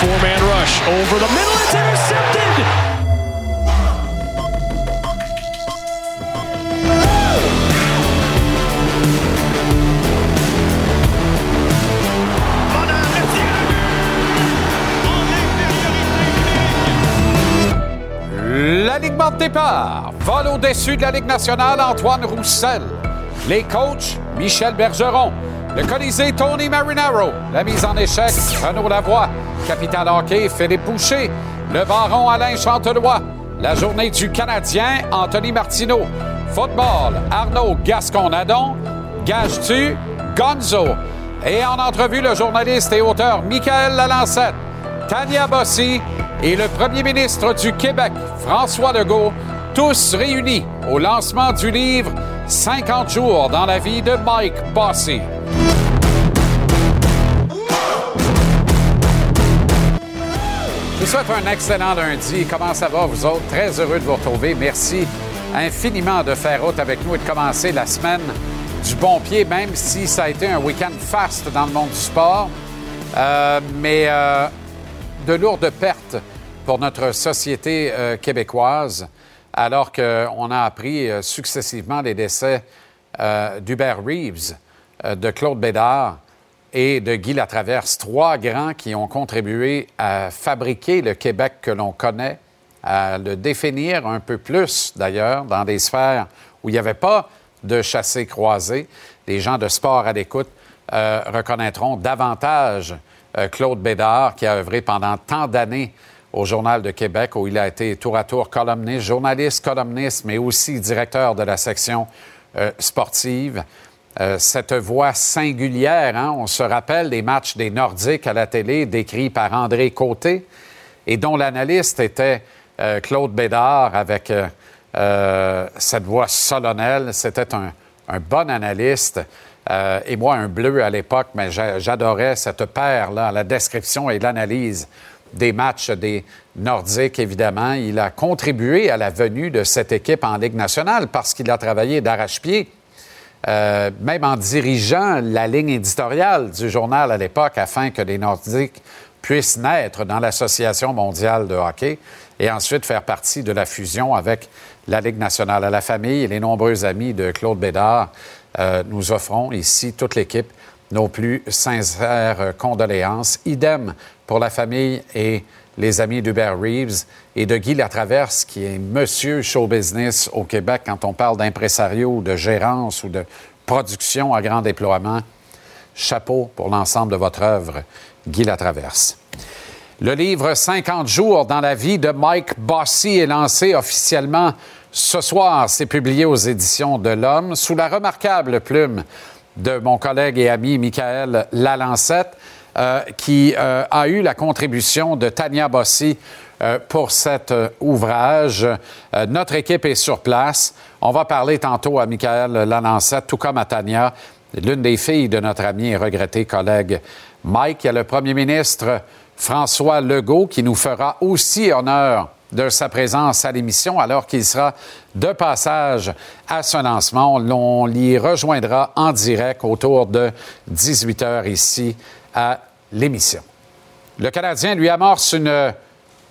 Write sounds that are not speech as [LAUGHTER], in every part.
Four-man rush over the middle. It's intercepted. L'alignement de départ. Vol au-dessus de la Ligue nationale, Antoine Roussel. Les coachs, Michel Bergeron. Le Colisée, Tony Marinaro. La mise en échec, Renaud Lavoie. Capitaine hockey, Philippe Boucher. Le baron, Alain Chantelois. La journée du Canadien, Anthony Martineau. Football, Arnaud Gascon-Nadon. Gage-tu, Gonzo. Et en entrevue, le journaliste et auteur Michael Lalancette. Tania Bossy et le premier ministre du Québec, François Legault, tous réunis au lancement du livre 50 jours dans la vie de Mike Bossy. Vous souhaite un excellent lundi. Comment ça va, vous autres? Très heureux de vous retrouver. Merci infiniment de faire route avec nous et de commencer la semaine du bon pied, même si ça a été un week-end fast dans le monde du sport. Euh, mais euh, de lourdes pertes pour notre société euh, québécoise, alors qu'on a appris successivement les décès d'Hubert Reeves, de Claude Bédard et de Guy Latraverse, trois grands qui ont contribué à fabriquer le Québec que l'on connaît, à le définir un peu plus d'ailleurs dans des sphères où il n'y avait pas de chassés croisés. Les gens de sport à l'écoute euh, reconnaîtront davantage euh, Claude Bédard, qui a œuvré pendant tant d'années au Journal de Québec, où il a été tour à tour columniste, journaliste, columniste, mais aussi directeur de la section euh, sportive. Euh, cette voix singulière, hein, on se rappelle des matchs des Nordiques à la télé décrits par André Côté et dont l'analyste était euh, Claude Bédard avec euh, cette voix solennelle. C'était un, bon analyste. Et moi, un bleu à l'époque, mais j'a- j'adorais cette paire-là, la description et l'analyse des matchs des Nordiques, évidemment. Il a contribué à la venue de cette équipe en Ligue nationale parce qu'il a travaillé d'arrache-pied, euh, même en dirigeant la ligne éditoriale du journal à l'époque afin que les Nordiques puissent naître dans l'Association mondiale de hockey et ensuite faire partie de la fusion avec la Ligue nationale. À la famille et les nombreux amis de Claude Bédard, euh, nous offrons ici, toute l'équipe, nos plus sincères condoléances. Idem pour la famille et les amis d'Hubert Reeves et de Guy Latraverse, qui est monsieur show business au Québec quand on parle d'impresario, de gérance ou de production à grand déploiement. Chapeau pour l'ensemble de votre œuvre, Guy Latraverse. Le livre 50 jours dans la vie de Mike Bossy est lancé officiellement ce soir. C'est publié aux éditions de l'Homme sous la remarquable plume de mon collègue et ami Michael Lalancette, euh, qui euh, a eu la contribution de Tania Bossy euh, pour cet euh, ouvrage. Euh, notre équipe est sur place. On va parler tantôt à Michael Lalancette, tout comme à Tania, l'une des filles de notre ami et regretté collègue Mike. Il y a le premier ministre François Legault qui nous fera aussi honneur de sa présence à l'émission alors qu'il sera de passage à ce lancement. On l'y rejoindra en direct autour de 18 heures ici à l'émission. Le Canadien lui amorce une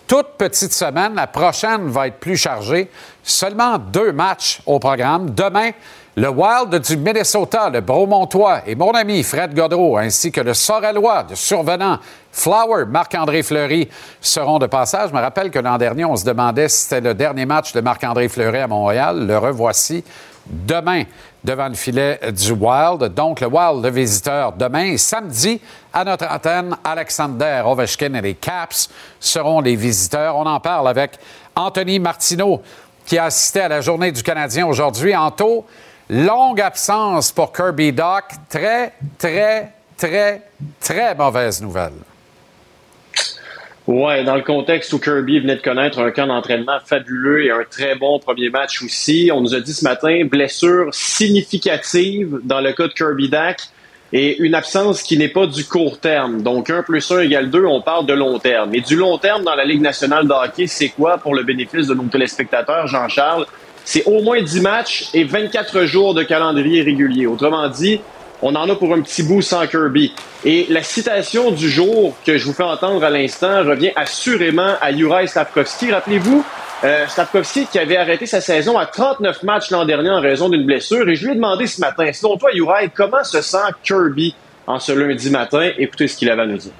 toute petite semaine. La prochaine va être plus chargée. Seulement deux matchs au programme. Demain, le Wild du Minnesota, le Bromontois et mon ami Fred Godreau, ainsi que le Sorellois de survenant Flower, Marc-André Fleury seront de passage. Je me rappelle que l'an dernier, on se demandait si c'était le dernier match de Marc-André Fleury à Montréal. Le revoici demain devant le filet du Wild. Donc, le Wild de visiteurs demain. Samedi, à notre antenne, Alexander Ovechkin et les Caps seront les visiteurs. On en parle avec Anthony Martineau, qui a assisté à la journée du Canadien aujourd'hui. Anto, longue absence pour Kirby Doc. Très, très, très, très mauvaise nouvelle. Ouais, dans le contexte où Kirby venait de connaître un camp d'entraînement fabuleux et un très bon premier match aussi, on nous a dit ce matin blessure significative dans le cas de Kirby Dak et une absence qui n'est pas du court terme. Donc 1 plus 1 égale 2, on parle de long terme. Et du long terme dans la Ligue nationale de hockey, c'est quoi pour le bénéfice de nos téléspectateurs, Jean-Charles? C'est au moins 10 matchs et 24 jours de calendrier régulier. Autrement dit, on en a pour un petit bout sans Kirby. Et la citation du jour que je vous fais entendre à l'instant revient assurément à Juraj Slavkovski. Rappelez-vous, euh, Slavkovski qui avait arrêté sa saison à 39 matchs l'an dernier en raison d'une blessure. Et je lui ai demandé ce matin, selon toi, Juraj, comment se sent Kirby en ce lundi matin? Écoutez ce qu'il avait à nous dire.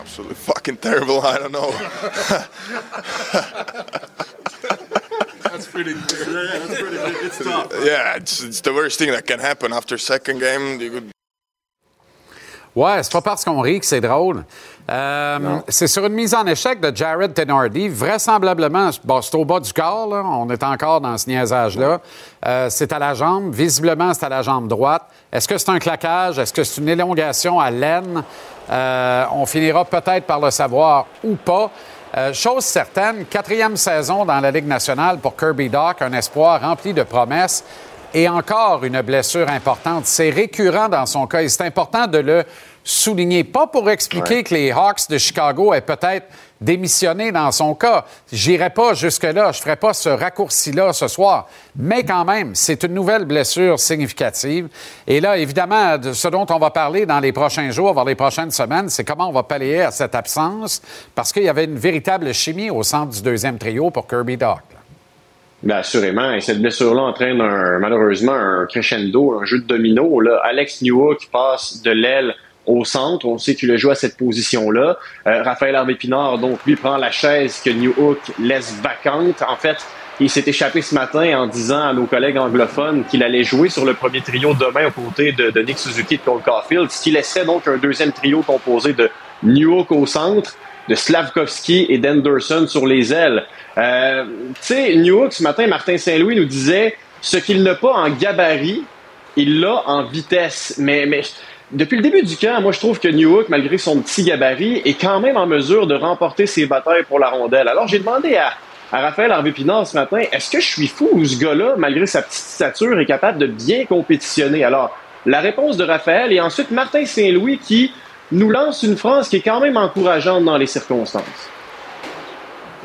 Absolutely fucking terrible. I don't know. [LAUGHS] That's pretty. Yeah, that's pretty. It's tough. yeah, it's, it's the worst thing that can happen after second game. You could Ouais, c'est pas parce qu'on rit que c'est drôle. Euh, c'est sur une mise en échec de Jared Tenardi. Vraisemblablement, bon, c'est au bas du corps, là. on est encore dans ce niaisage-là. Euh, c'est à la jambe. Visiblement, c'est à la jambe droite. Est-ce que c'est un claquage? Est-ce que c'est une élongation à l'aine? Euh, on finira peut-être par le savoir ou pas. Euh, chose certaine, quatrième saison dans la Ligue nationale pour Kirby Dock, un espoir rempli de promesses et encore une blessure importante. C'est récurrent dans son cas et c'est important de le souligner. Pas pour expliquer que les Hawks de Chicago aient peut-être démissionné dans son cas. J'irai pas jusque-là, je ferai pas ce raccourci-là ce soir. Mais quand même, c'est une nouvelle blessure significative. Et là, évidemment, de ce dont on va parler dans les prochains jours, voire les prochaines semaines, c'est comment on va pallier à cette absence, parce qu'il y avait une véritable chimie au centre du deuxième trio pour Kirby Dock. Bien, assurément. Et cette blessure-là entraîne un, malheureusement un crescendo, un jeu de domino. Là. Alex Newhook passe de l'aile au centre. On sait qu'il a joué à cette position-là. Euh, Raphaël Harvey-Pinard, donc, lui, prend la chaise que Newhook laisse vacante. En fait, il s'est échappé ce matin en disant à nos collègues anglophones qu'il allait jouer sur le premier trio demain aux côtés de, de Nick Suzuki et de Cole Caulfield, ce qui laissait donc un deuxième trio composé de Newhook au centre, de Slavkovski et d'Enderson sur les ailes. Euh, tu sais, Newhook, ce matin, Martin Saint-Louis nous disait ce qu'il n'a pas en gabarit, il l'a en vitesse. Mais depuis le début du camp, moi, je trouve que Newhook, malgré son petit gabarit, est quand même en mesure de remporter ses batailles pour la rondelle. Alors, j'ai demandé à, Raphaël Harvey-Pinard ce matin, est-ce que je suis fou ou ce gars-là, malgré sa petite stature, est capable de bien compétitionner? Alors, la réponse de Raphaël et ensuite Martin Saint-Louis qui nous lance une phrase qui est quand même encourageante dans les circonstances.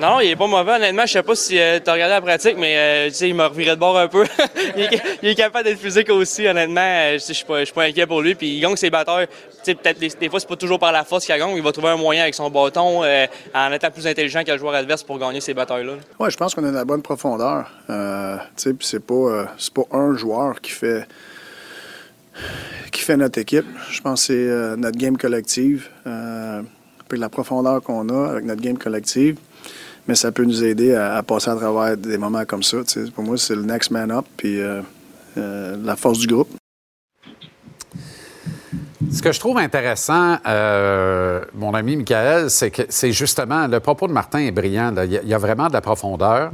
Non, il est pas mauvais, honnêtement. Je sais pas si euh, tu as regardé la pratique, mais euh, tu sais, il m'a reviré de bord un peu. [LAUGHS] il, est, capable d'être physique aussi, honnêtement. Euh, je suis pas, inquiet pour lui. Puis il gagne ses batteurs. Peut-être des, des, fois, c'est pas toujours par la force qu'il gagne. Il va trouver un moyen avec son bâton euh, en étant plus intelligent que le joueur adverse pour gagner ces batailles-là. Oui, je pense qu'on a de la bonne profondeur. Euh, tu c'est pas, pas un joueur qui fait qui fait notre équipe. Je pense que c'est notre game collective. Puis la profondeur qu'on a avec notre game collective mais ça peut nous aider à, passer à travers des moments comme ça. Pour moi, c'est le next man up, puis euh, euh, la force du groupe. Ce que je trouve intéressant, euh, mon ami Michael, c'est que c'est justement le propos de Martin est brillant. Il y, y, a vraiment de la profondeur.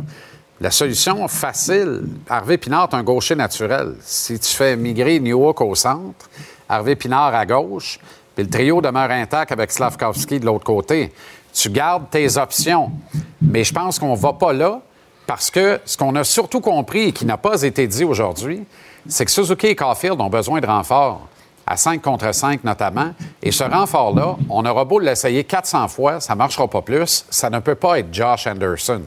La solution facile, Harvey Pinard est un gaucher naturel. Si tu fais migrer Newhook au centre, Harvey Pinard à gauche, puis le trio demeure intact avec Slavkovski de l'autre côté tu gardes tes options. Mais je pense qu'on ne va pas là parce que ce qu'on a surtout compris et qui n'a pas été dit aujourd'hui, c'est que Suzuki et Caulfield ont besoin de renforts, à 5 contre 5 notamment. Et ce renfort-là, on aura beau l'essayer 400 fois, ça ne marchera pas plus. Ça ne peut pas être Josh Anderson.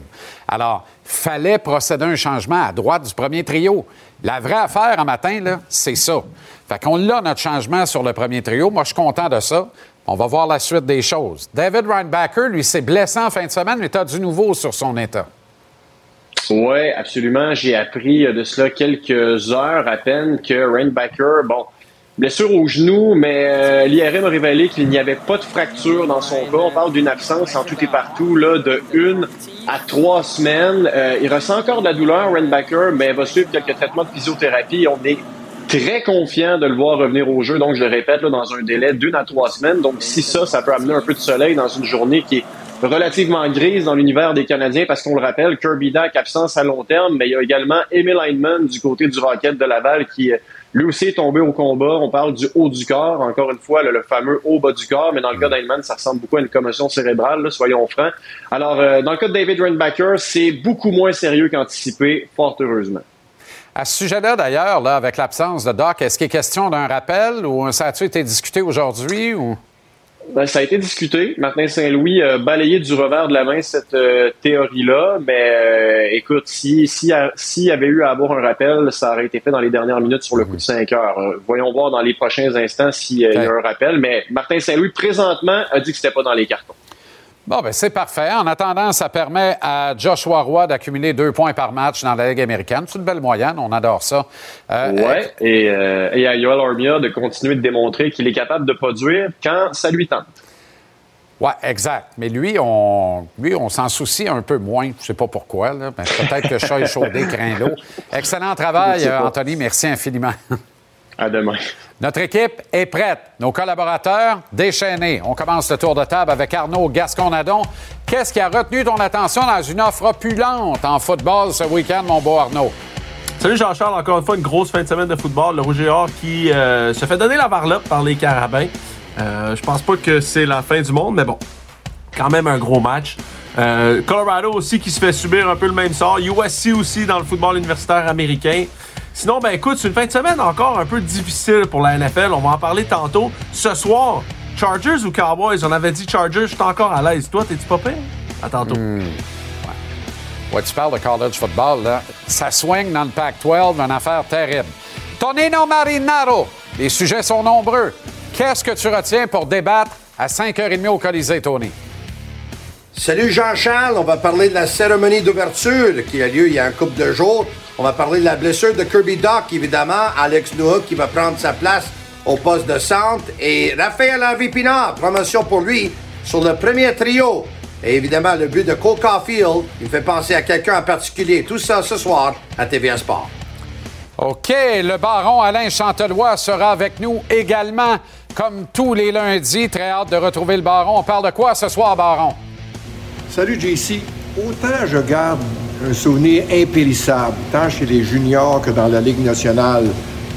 Alors, fallait procéder à un changement à droite du premier trio. La vraie affaire en matin, c'est ça. Fait qu'on a notre changement sur le premier trio. Moi, je suis content de ça. On va voir la suite des choses. David Reinbacker, lui, s'est blessé en fin de semaine, mais tu as du nouveau sur son état. Oui, absolument. J'ai appris de cela quelques heures à peine que Reinbacker, bon, blessure au genou, mais euh, l'IRM a révélé qu'il n'y avait pas de fracture dans son corps. On parle d'une absence en tout et partout là, de une à trois semaines. Euh, il ressent encore de la douleur, Reinbacker, mais va suivre quelques traitements de physiothérapie. On est très confiant de le voir revenir au jeu. Donc, je le répète, là, dans un délai d'une à trois semaines. Donc, si ça, ça peut amener un peu de soleil dans une journée qui est relativement grise dans l'univers des Canadiens, parce qu'on le rappelle, Kirby Dack absence à long terme, mais il y a également Emil Heinemann du côté du Rocket de Laval qui lui aussi est tombé au combat. On parle du haut du corps, encore une fois, le, le fameux haut bas du corps, mais dans le cas d'Heinemann, ça ressemble beaucoup à une commotion cérébrale, là, soyons francs. Alors, euh, dans le cas de David Reinbacker, c'est beaucoup moins sérieux qu'anticipé, fort heureusement. À ce sujet-là, d'ailleurs, là, avec l'absence de Doc, est-ce qu'il est question d'un rappel ou ça a-t-il été discuté aujourd'hui? Ou... Ben, ça a été discuté. Martin Saint-Louis a balayé du revers de la main cette euh, théorie-là, mais euh, écoute, si s'il si y avait eu à avoir un rappel, ça aurait été fait dans les dernières minutes sur le coup de 5 heures. Euh, voyons voir dans les prochains instants s'il y a un rappel, mais Martin Saint-Louis présentement a dit que c'était pas dans les cartons. Bon, ben c'est parfait. En attendant, ça permet à Joshua Roy d'accumuler deux points par match dans la Ligue américaine. C'est une belle moyenne, on adore ça. Euh, ouais, et, euh, et, à Yoel Armia de continuer de démontrer qu'il est capable de produire quand ça lui tente. Oui, exact. Mais lui, on, lui, on s'en soucie un peu moins. Je ne sais pas pourquoi. Peut-être que chat est chaudé, craint l'eau. [LAUGHS] Excellent travail, Anthony. Merci infiniment. À demain. Notre équipe est prête. Nos collaborateurs déchaînés. On commence le tour de table avec Arnaud Gasconadon. Qu'est-ce qui a retenu ton attention dans une offre opulente en football ce week-end, mon beau Arnaud? Salut Jean-Charles, encore une fois, une grosse fin de semaine de football. Le Rouge et Or qui euh, se fait donner la varlope par les Carabins. Euh, je pense pas que c'est la fin du monde, mais bon, quand même un gros match. Euh, Colorado aussi qui se fait subir un peu le même sort. USC aussi dans le football universitaire américain. Sinon, ben écoute, c'est une fin de semaine encore un peu difficile pour la NFL. On va en parler tantôt. Ce soir, Chargers ou Cowboys? On avait dit Chargers, je suis encore à l'aise. Toi, t'es-tu pas pire? À tantôt. Hmm. Ouais. tu parles de college football, là. Ça swing dans le Pac-12, une affaire terrible. Tonino Marinaro, les sujets sont nombreux. Qu'est-ce que tu retiens pour débattre à 5h30 au Colisée, Tony? Salut Jean-Charles, on va parler de la cérémonie d'ouverture qui a lieu il y a un couple de jours. On va parler de la blessure de Kirby Doc, évidemment. Alex Noah qui va prendre sa place au poste de centre. Et Raphaël Harvey Pinard, promotion pour lui sur le premier trio. Et évidemment, le but de Cole Caulfield, il fait penser à quelqu'un en particulier. Tout ça ce soir à TVA Sport. OK, le baron Alain Chantelois sera avec nous également, comme tous les lundis. Très hâte de retrouver le baron. On parle de quoi ce soir, baron? Salut, JC. Autant je garde un souvenir impérissable, tant chez les juniors que dans la Ligue nationale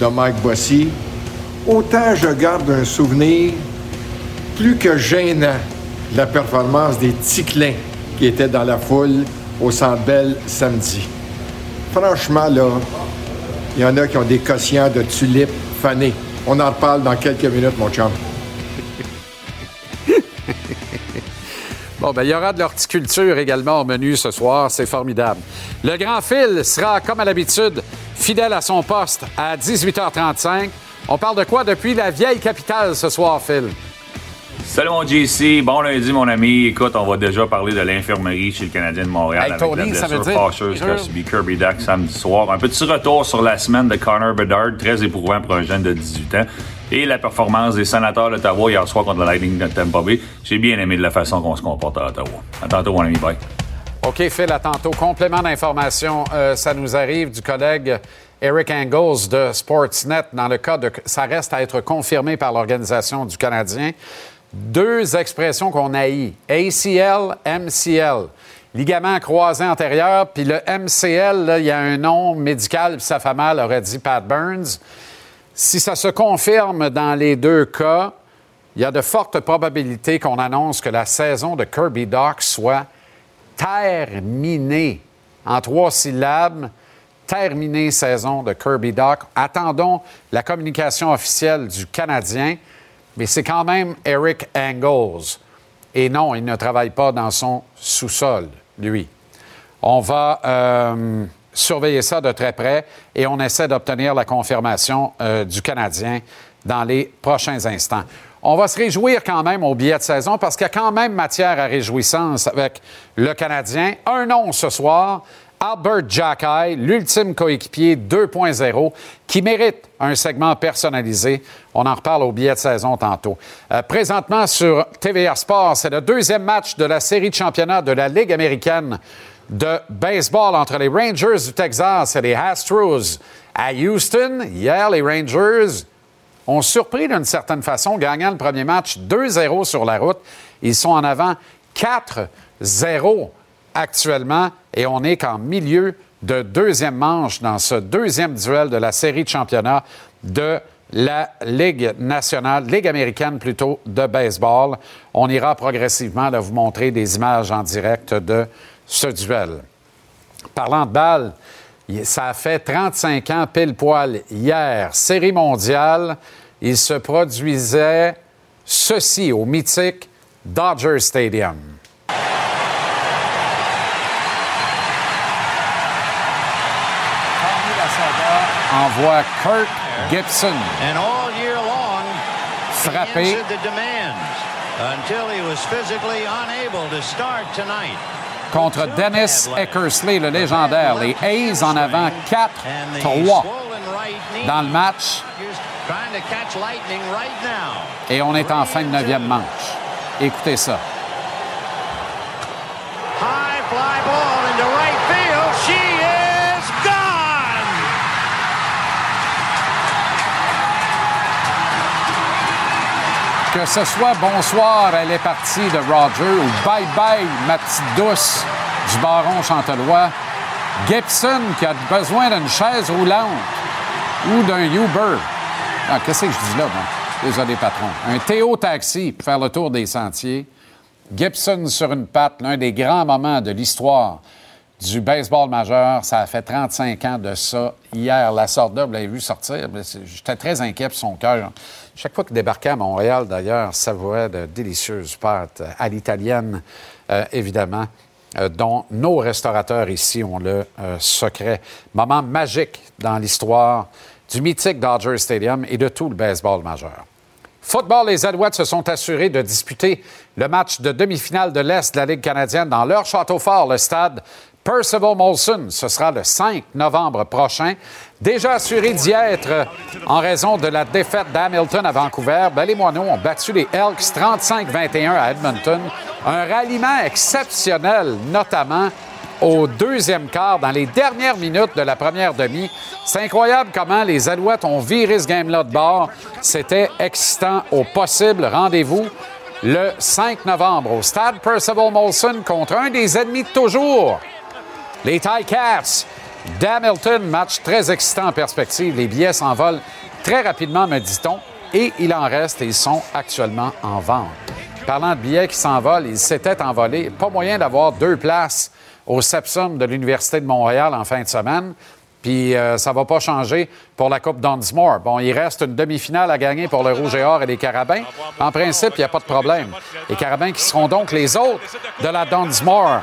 de Mike Bossy, autant je garde un souvenir plus que gênant de la performance des Ticlins qui étaient dans la foule au Centre samedi. Franchement, là, il y en a qui ont des quotients de tulipes fanées. On en reparle dans quelques minutes, mon chum. Bon, ben, il y aura de l'horticulture également au menu ce soir. C'est formidable. Le grand fil sera, comme à l'habitude, fidèle à son poste à 18h35. On parle de quoi depuis la vieille capitale ce soir, Phil? Salut mon JC, bon lundi mon ami. Écoute, on va déjà parler de l'infirmerie chez le Canadien de Montréal avec la blessure fâcheuse qu'a subi Kirby Duck samedi soir. Un petit retour sur la semaine de Connor Bedard, très éprouvant pour un jeune de 18 ans et la performance des sénateurs d'Ottawa hier soir contre le Lightning de Tampa Bay. J'ai bien aimé de la façon qu'on se comporte à Ottawa. À tantôt, mon ami. Bye. OK, Phil, à tantôt. Complément d'information, euh, ça nous arrive du collègue Eric Angles de Sportsnet. Dans le cas de. Ça reste à être confirmé par l'Organisation du Canadien. Deux expressions qu'on haït ACL, MCL. Ligament croisé antérieur, puis le MCL, il y a un nom médical, puis ça fait mal, aurait dit Pat Burns. Si ça se confirme dans les deux cas, il y a de fortes probabilités qu'on annonce que la saison de Kirby Doc soit terminée. En trois syllabes, terminée saison de Kirby Doc. Attendons la communication officielle du Canadien, mais c'est quand même Eric Angles. Et non, il ne travaille pas dans son sous-sol, lui. On va. Euh, surveiller ça de très près et on essaie d'obtenir la confirmation euh, du Canadien dans les prochains instants. On va se réjouir quand même au billet de saison parce qu'il y a quand même matière à réjouissance avec le Canadien. Un nom ce soir, Albert Jackay, l'ultime coéquipier 2.0, qui mérite un segment personnalisé. On en reparle au billet de saison tantôt. Euh, présentement sur TVA Sport, c'est le deuxième match de la série de championnat de la Ligue américaine de baseball entre les Rangers du Texas et les Astros à Houston. Hier, les Rangers ont surpris d'une certaine façon, gagnant le premier match 2-0 sur la route. Ils sont en avant 4-0 actuellement et on est qu'en milieu de deuxième manche dans ce deuxième duel de la série de championnat de la Ligue nationale, Ligue américaine plutôt, de baseball. On ira progressivement de vous montrer des images en direct de ce duel. Parlant de balle, ça a fait 35 ans pile poil hier. Série mondiale, il se produisait ceci au mythique Dodger Stadium. Envoie Kurt Gibson frapper contre Dennis Eckersley, le légendaire. Les A's en avant 4-3 dans le match. Et on est en fin de neuvième manche. Écoutez ça. Que ce soit bonsoir, elle est partie de Roger ou bye bye, ma petite douce du baron Chantelois. Gibson qui a besoin d'une chaise roulante ou d'un Uber. Ah, qu'est-ce que je dis là, bon? Désolé, patron. Un Théo Taxi pour faire le tour des sentiers. Gibson sur une patte, l'un des grands moments de l'histoire du baseball majeur. Ça a fait 35 ans de ça. Hier, la sorte vous l'avez vu sortir. J'étais très inquiet pour son cœur. Chaque fois qu'il débarquait à Montréal, d'ailleurs, savourait de délicieuses pâtes à l'italienne, euh, évidemment, euh, dont nos restaurateurs ici ont le euh, secret. Moment magique dans l'histoire du mythique Dodger Stadium et de tout le baseball majeur. Football, les Alouettes se sont assurés de disputer le match de demi-finale de l'Est de la Ligue canadienne dans leur château fort, le stade Percival Molson. Ce sera le 5 novembre prochain. Déjà assuré d'y être en raison de la défaite d'Hamilton à Vancouver, ben, les Moineaux ont battu les Elks 35-21 à Edmonton. Un ralliement exceptionnel, notamment au deuxième quart, dans les dernières minutes de la première demi. C'est incroyable comment les Alouettes ont viré ce game-là de bord. C'était excitant au possible. Rendez-vous le 5 novembre au stade Percival Molson contre un des ennemis de toujours, les Cats d'Hamilton. Match très excitant en perspective. Les billets s'envolent très rapidement, me dit-on, et il en reste et ils sont actuellement en vente. Parlant de billets qui s'envolent, ils s'étaient envolés. Pas moyen d'avoir deux places au Sepsum de l'Université de Montréal en fin de semaine. Puis euh, ça va pas changer pour la Coupe Dunsmore. Bon, il reste une demi-finale à gagner pour le Rouge et Or et les Carabins. En principe, il n'y a pas de problème. Les Carabins qui seront donc les autres de la Dunsmore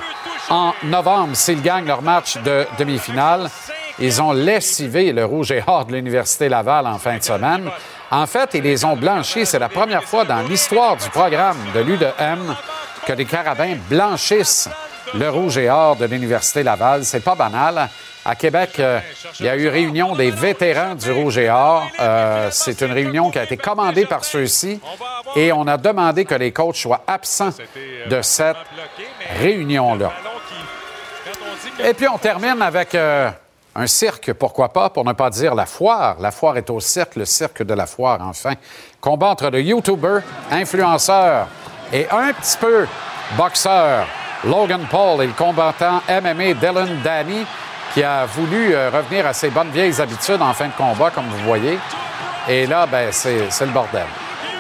en novembre s'ils gagnent leur match de demi-finale. Ils ont lessivé le Rouge et Or de l'Université Laval en fin de semaine. En fait, ils les ont blanchis. C'est la première fois dans l'histoire du programme de l'U2M que les Carabins blanchissent le Rouge et Or de l'Université Laval. C'est pas banal. À Québec, euh, il y a eu réunion des vétérans du Rouge et Or. Euh, c'est une réunion qui a été commandée par ceux-ci et on a demandé que les coachs soient absents de cette réunion-là. Et puis on termine avec euh, un cirque, pourquoi pas, pour ne pas dire la foire. La foire est au cirque, le cirque de la foire, enfin. Combat entre le YouTuber, influenceur et un petit peu boxeur Logan Paul et le combattant MMA Dylan Danny qui a voulu euh, revenir à ses bonnes vieilles habitudes en fin de combat, comme vous voyez. Et là, ben, c'est le bordel.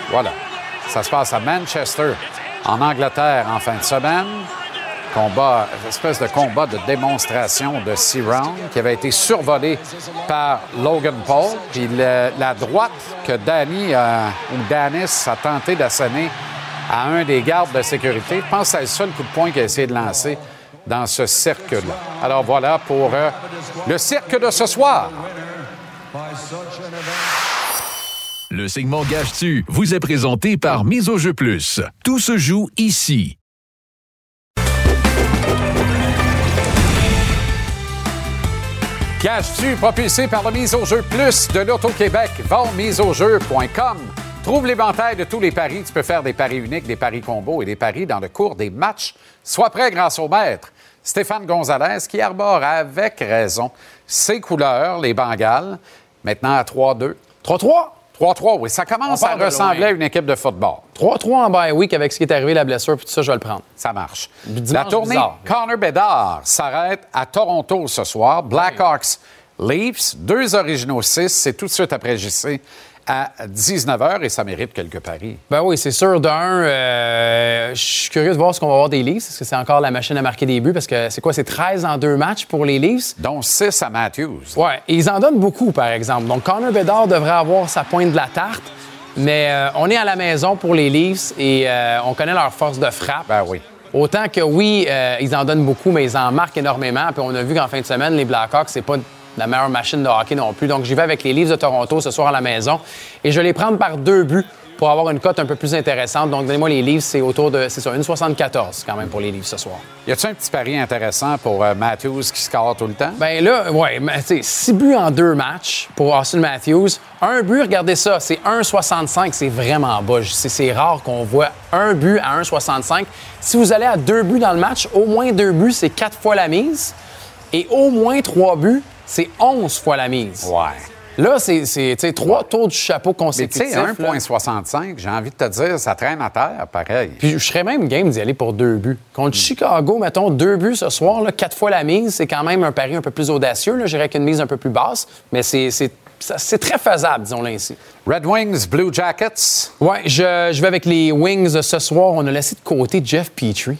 Voilà. Ça se passe à Manchester, en Angleterre, en fin de semaine. Combat, espèce de combat de démonstration de six rounds qui avait été survolé par Logan Paul. Puis la droite que Danny euh, ou Danis a tenté d'assonner à un des gardes de sécurité. Je pense que c'est le seul coup de poing qu'il a essayé de lancer dans ce cercle-là. Alors voilà pour euh, le cirque de ce soir. Le segment Gage-tu vous est présenté par Mise au jeu plus. Tout se joue ici. Gage-tu propulsé par le Mise au jeu plus de l'Auto-Québec. Va au miseaujeu.com. Trouve l'éventail de tous les paris. Tu peux faire des paris uniques, des paris combos et des paris dans le cours des matchs. Sois prêt grâce au maître. Stéphane Gonzalez, qui arbore avec raison ses couleurs, les Bengals, maintenant à 3-2. 3-3? 3-3, oui. Ça commence à ressembler à une équipe de football. 3-3 en bye week avec ce qui est arrivé, la blessure, puis tout ça, je vais le prendre. Ça marche. la tournée Connor Bedard s'arrête à Toronto ce soir. Blackhawks Leafs, deux originaux 6, c'est tout de suite après JC à 19h et ça mérite quelques paris. Ben oui, c'est sûr. D'un, euh, je suis curieux de voir ce qu'on va voir des Leafs. Est-ce que c'est encore la machine à marquer des buts? Parce que c'est quoi? C'est 13 en deux matchs pour les Leafs? Dont 6 à Matthews. Oui, ils en donnent beaucoup, par exemple. Donc, Connor Bedard devrait avoir sa pointe de la tarte. Mais euh, on est à la maison pour les Leafs et euh, on connaît leur force de frappe. Ben oui. Autant que oui, ils en donnent beaucoup, mais ils en marquent énormément. Puis on a vu qu'en fin de semaine, les Blackhawks, c'est pas la meilleure machine de hockey non plus. Donc j'y vais avec les Leafs de Toronto ce soir à la maison et je vais les prendre par deux buts pour avoir une cote un peu plus intéressante. Donc, donnez-moi les livres, c'est autour de, c'est ça, 1,74 quand même pour les livres ce soir. Y a-t-il un petit pari intéressant pour euh, Matthews qui score tout le temps? Ben là, ouais, sais, six buts en deux matchs pour Austin Matthews. Un but, regardez ça, c'est 1,65, c'est vraiment bas. C'est rare qu'on voit un but à 1,65. Si vous allez à deux buts dans le match, au moins deux buts, c'est quatre fois la mise. Et au moins trois buts, c'est 11 fois la mise. Ouais. Là, c'est trois tours du chapeau consécutifs. Mais tu sais, 1,65, j'ai envie de te dire, ça traîne à terre, pareil. Puis je serais même game d'y aller pour deux buts. Contre Chicago, mettons, deux buts ce soir, là, quatre fois la mise, c'est quand même un pari un peu plus audacieux. J'irais qu'une mise un peu plus basse, mais c'est très faisable, disons-le ainsi. Red Wings, Blue Jackets. Oui, je, je vais avec les Wings ce soir. On a laissé de côté Jeff Petrie.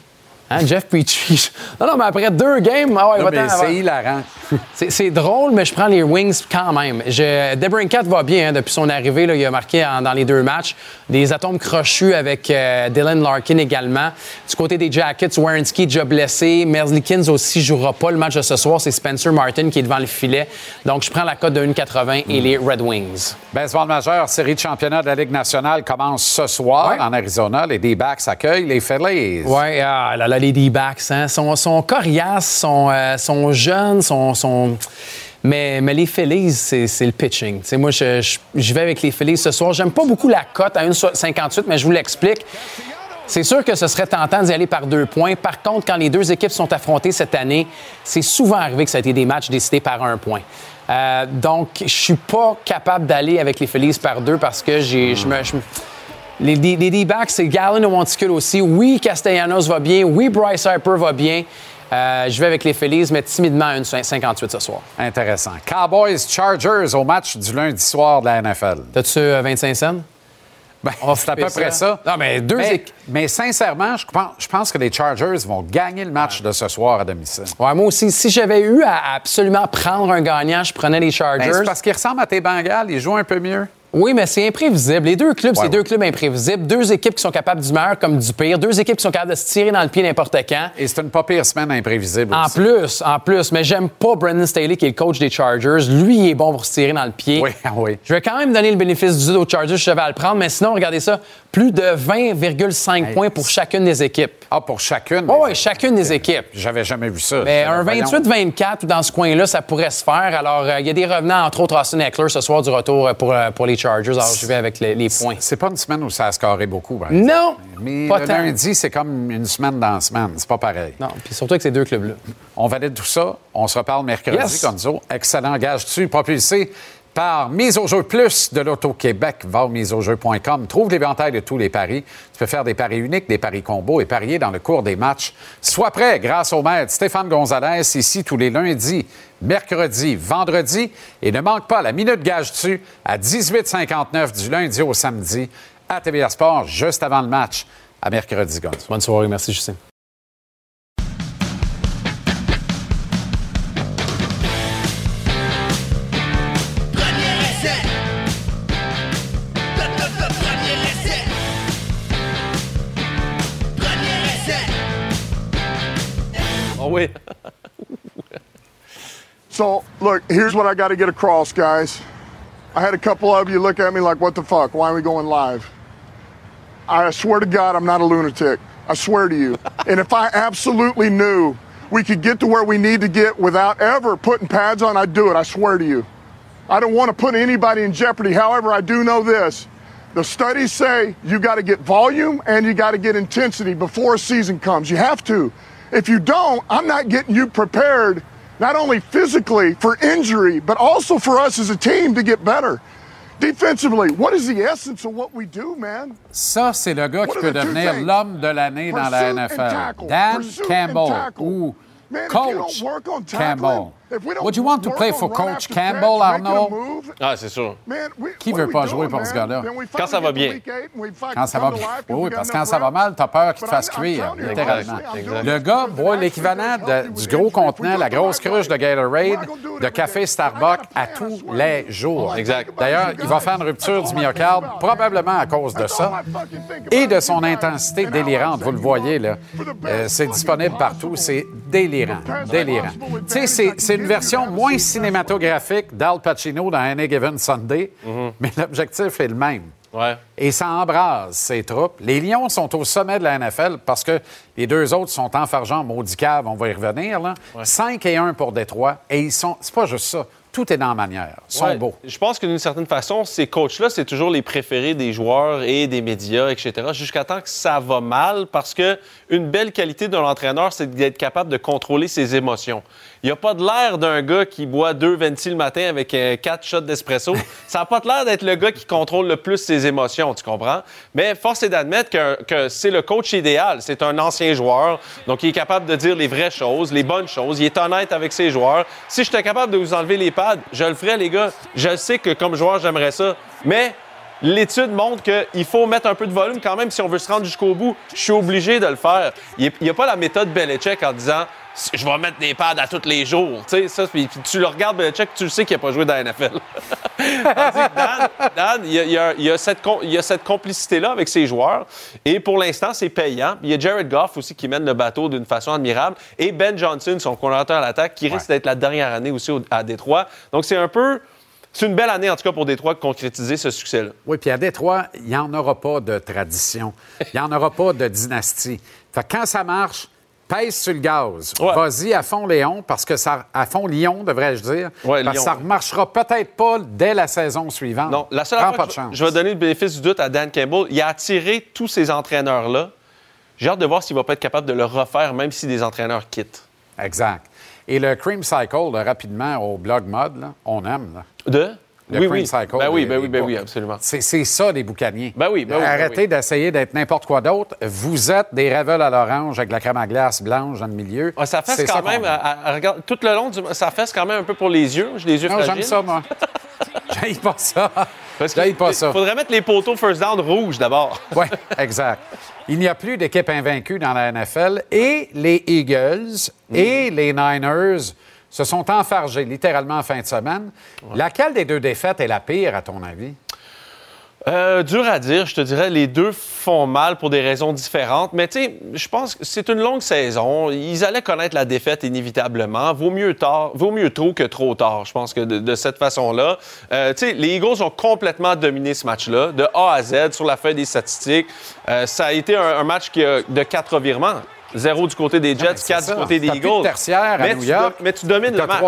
Hein, Jeff Petrie. [LAUGHS] Non, non, mais après deux games, ah ouais, c'est hilarant. [LAUGHS] c'est drôle, mais je prends les Wings quand même. Je, Debrincat va bien hein, depuis son arrivée. Là, il a marqué dans les deux matchs. Des atomes crochus avec euh, Dylan Larkin également. Du côté des Jackets, Wierenski déjà blessé. Merzlikins aussi jouera pas le match de ce soir. C'est Spencer Martin qui est devant le filet. Donc, je prends la cote de 1,80 et les Red Wings. Baseball majeur, série de championnat de la Ligue nationale commence ce soir en Arizona. Les D-backs accueillent les Phillies. Oui, ah, là, là, les D-backs hein, sont, sont coriaces, sont, euh, sont jeunes, sont mais, les Phillies, c'est le pitching. moi, je, vais avec les Phillies ce soir. J'aime pas beaucoup la cote à 1,58, mais je vous l'explique. C'est sûr que ce serait tentant d'y aller par deux points. Par contre, quand les deux équipes sont affrontées cette année, c'est souvent arrivé que ça a été des matchs décidés par un point. Euh, donc, je suis pas capable d'aller avec les Phillies par deux parce que je me, les D-backs, c'est Gallon au monticule aussi. Oui, Castellanos va bien. Oui, Bryce Harper va bien. Euh, je vais avec les Phillies, mais timidement à 58 ce soir. Intéressant. Cowboys Chargers au match du lundi soir de la NFL. T'as-tu 25 euh, cents? Ben, c'est à peu près ça. Non, mais deux mais, sincèrement, je pense, je pense, que les Chargers vont gagner le match de ce soir à domicile. Ouais, moi aussi, si j'avais eu à absolument prendre un gagnant, je prenais les ben, Chargers. c'est parce qu'ils ressemblent à tes Bengals, ils jouent un peu mieux. Oui, mais c'est imprévisible. Les deux clubs, c'est deux clubs imprévisibles. Deux équipes qui sont capables du meilleur comme du pire. Deux équipes qui sont capables de se tirer dans le pied n'importe quand. Et c'est une pas pire semaine imprévisible. En plus, en plus. Mais j'aime pas Brendan Staley, qui est le coach des Chargers. Lui, il est bon pour se tirer dans le pied. Oui, [LAUGHS] oui. Je vais quand même donner le bénéfice du doute aux Chargers je vais à le prendre. Mais sinon, regardez ça. Plus de 20,5 points pour chacune des équipes. Ah, pour chacune? oui, chacune des équipes. J'avais jamais vu ça. Mais un 28-24 dans ce coin-là, ça pourrait se faire. Alors, euh, il y a des revenants, entre autres Austin Eckler, ce soir du retour euh, pour, euh, pour les Chargers. Alors, je vais avec les, points. C'est pas une semaine où ça a scoré beaucoup. non! Mais pas le lundi, c'est comme une semaine dans la semaine. C'est pas pareil. Non, puis surtout avec ces deux clubs-là. On valide tout ça. On se reparle mercredi, yes. Gonzo. Excellent gage dessus, propulsé par Mise au jeu plus de l'Auto-Québec. Va au miseaujeu.com. Trouve l'éventail de tous les paris. Tu peux faire des paris uniques, des paris combos et parier dans le cours des matchs. Sois prêt grâce au maître Stéphane Gonzalez, ici tous les lundis, mercredis, vendredis. Et ne manque pas la minute gage dessus à 18h59 du lundi au samedi à TVA Sport, juste avant le match à mercredi, Gonz. Bonne soirée. Merci, Justin. Wait. [LAUGHS] so, look, here's what I got to get across, guys. I had a couple of you look at me like, what the fuck? Why are we going live? I swear to God, I'm not a lunatic. I swear to you. [LAUGHS] and if I absolutely knew we could get to where we need to get without ever putting pads on, I'd do it. I swear to you. I don't want to put anybody in jeopardy. However, I do know this. The studies say you got to get volume and you got to get intensity before a season comes. You have to. If you don't, I'm not getting you prepared, not only physically for injury, but also for us as a team to get better. Defensively, what is the essence of what we do, man? Ça, c'est le gars qui peut devenir l'homme de l'année dans la NFL. Dan Campbell ou Coach Campbell. Would you want to play for Coach Campbell, Arnaud? Ah, c'est sûr. Qui veut pas jouer pour ce gars-là? Quand ça va bien. Quand ça va bien. Oui, parce que quand ça va mal, t'as peur qu'il te fasse cuire, littéralement. Le gars boit l'équivalent du gros contenant, la grosse cruche de Gatorade, de café Starbucks à tous les jours. Exact. D'ailleurs, il va faire une rupture du myocarde, probablement à cause de ça, et de son intensité délirante. Vous le voyez, là. Euh, c'est disponible partout. C'est délirant. Délirant. Tu sais, c'est une version moins cinématographique d'Al Pacino dans Any Given Sunday, Mhm. mais l'objectif est le même. Ouais. Et ça embrase ses troupes. Les Lions sont au sommet de la NFL parce que les deux autres sont enfargeants, maudit cave, on va y revenir. Là. 5 et 1 pour Détroit. Et ils sont. C'est pas juste ça. Tout est dans la manière. Ils sont Ouais. beaux. Je pense que d'une certaine façon, ces coachs-là, c'est toujours les préférés des joueurs et des médias, etc., jusqu'à temps que ça va mal, parce que une belle qualité d'un entraîneur, c'est d'être capable de contrôler ses émotions. Il n'y a pas de l'air d'un gars qui boit deux Venti le matin avec euh, quatre shots d'espresso. [LAUGHS] ça n'a pas de l'air d'être le gars qui contrôle le plus ses émotions, tu comprends? Mais force est d'admettre que, que c'est le coach idéal. C'est un ancien joueur, donc il est capable de dire les vraies choses, les bonnes choses. Il est honnête avec ses joueurs. Si j'étais capable de vous enlever les pads, je le ferais, les gars. Je sais que comme joueur, j'aimerais ça. Mais l'étude montre qu'il faut mettre un peu de volume quand même si on veut se rendre jusqu'au bout. Je suis obligé de le faire. Il n'y a pas la méthode Belichick en disant je vais mettre des pads à tous les jours. Tu sais, ça, puis, tu le regardes, Belichick, tu le sais qu'il n'a pas joué dans la NFL. [LAUGHS] Dan, il y a, y y cette, complicité-là avec ses joueurs. Et pour l'instant, c'est payant. Il y a Jared Goff aussi qui mène le bateau d'une façon admirable. Et Ben Johnson, son coordinateur à l'attaque, qui risque d'être la dernière année aussi au- à Détroit. Donc, c'est un peu. C'est une belle année, en tout cas, pour Détroit de concrétiser ce succès-là. Oui, puis à Détroit, il n'y en aura pas de tradition. Il n'y en aura pas de dynastie. Fait que quand ça marche, pèse sur le gaz. Vas-y à fond Léon, parce que ça. À fond Lyon, devrais-je dire. Ouais, parce Lyon. que ça ne marchera peut-être pas dès la saison suivante. Non, la seule fois pas que de je- chance. je vais donner le bénéfice du doute à Dan Campbell, il a attiré tous ces entraîneurs-là. J'ai hâte de voir s'il va pas être capable de le refaire, même si des entraîneurs quittent. Exact. Et le Cream Cycle, là, rapidement, au blog mode, là, on aime. Là. De? Le oui, Cream oui. Cycle. Ben oui, ben oui, ben oui, absolument. C'est ça, les boucaniers. Ben oui, ben oui, ben Arrêtez oui. d'essayer d'être n'importe quoi d'autre. Vous êtes des ravels à l'orange avec la crème à glace blanche dans le milieu. Ah, ça fesse quand même, à- à- à- regarde, tout le long, du, ça fesse quand même un peu pour les yeux. J'ai les yeux Non, fragiles. j'aime ça, moi. [LAUGHS] J'aille pas ça. Parce pas ça. Il faudrait mettre les poteaux first down rouges d'abord. [LAUGHS] Oui, exact. Il n'y a plus d'équipe invaincue dans la NFL et les Eagles et les Niners se sont enfargés littéralement en fin de semaine. Laquelle des deux défaites est la pire, à ton avis? Euh, dur à dire, je te dirais, les deux font mal pour des raisons différentes. Mais tu sais, je pense que c'est une longue saison. Ils allaient connaître la défaite inévitablement. Vaut mieux tard, vaut mieux tôt que trop tard. Je pense que de, de cette façon-là, Euh, tu sais, les Eagles ont complètement dominé ce match-là, de A à Z sur la feuille des statistiques. Euh, ça a été un, un match qui a de quatre revirements. Zéro du côté des Jets, c'est quatre ça. du côté des plus Eagles. de tertiaire à mais New tu York. mais tu domines le match.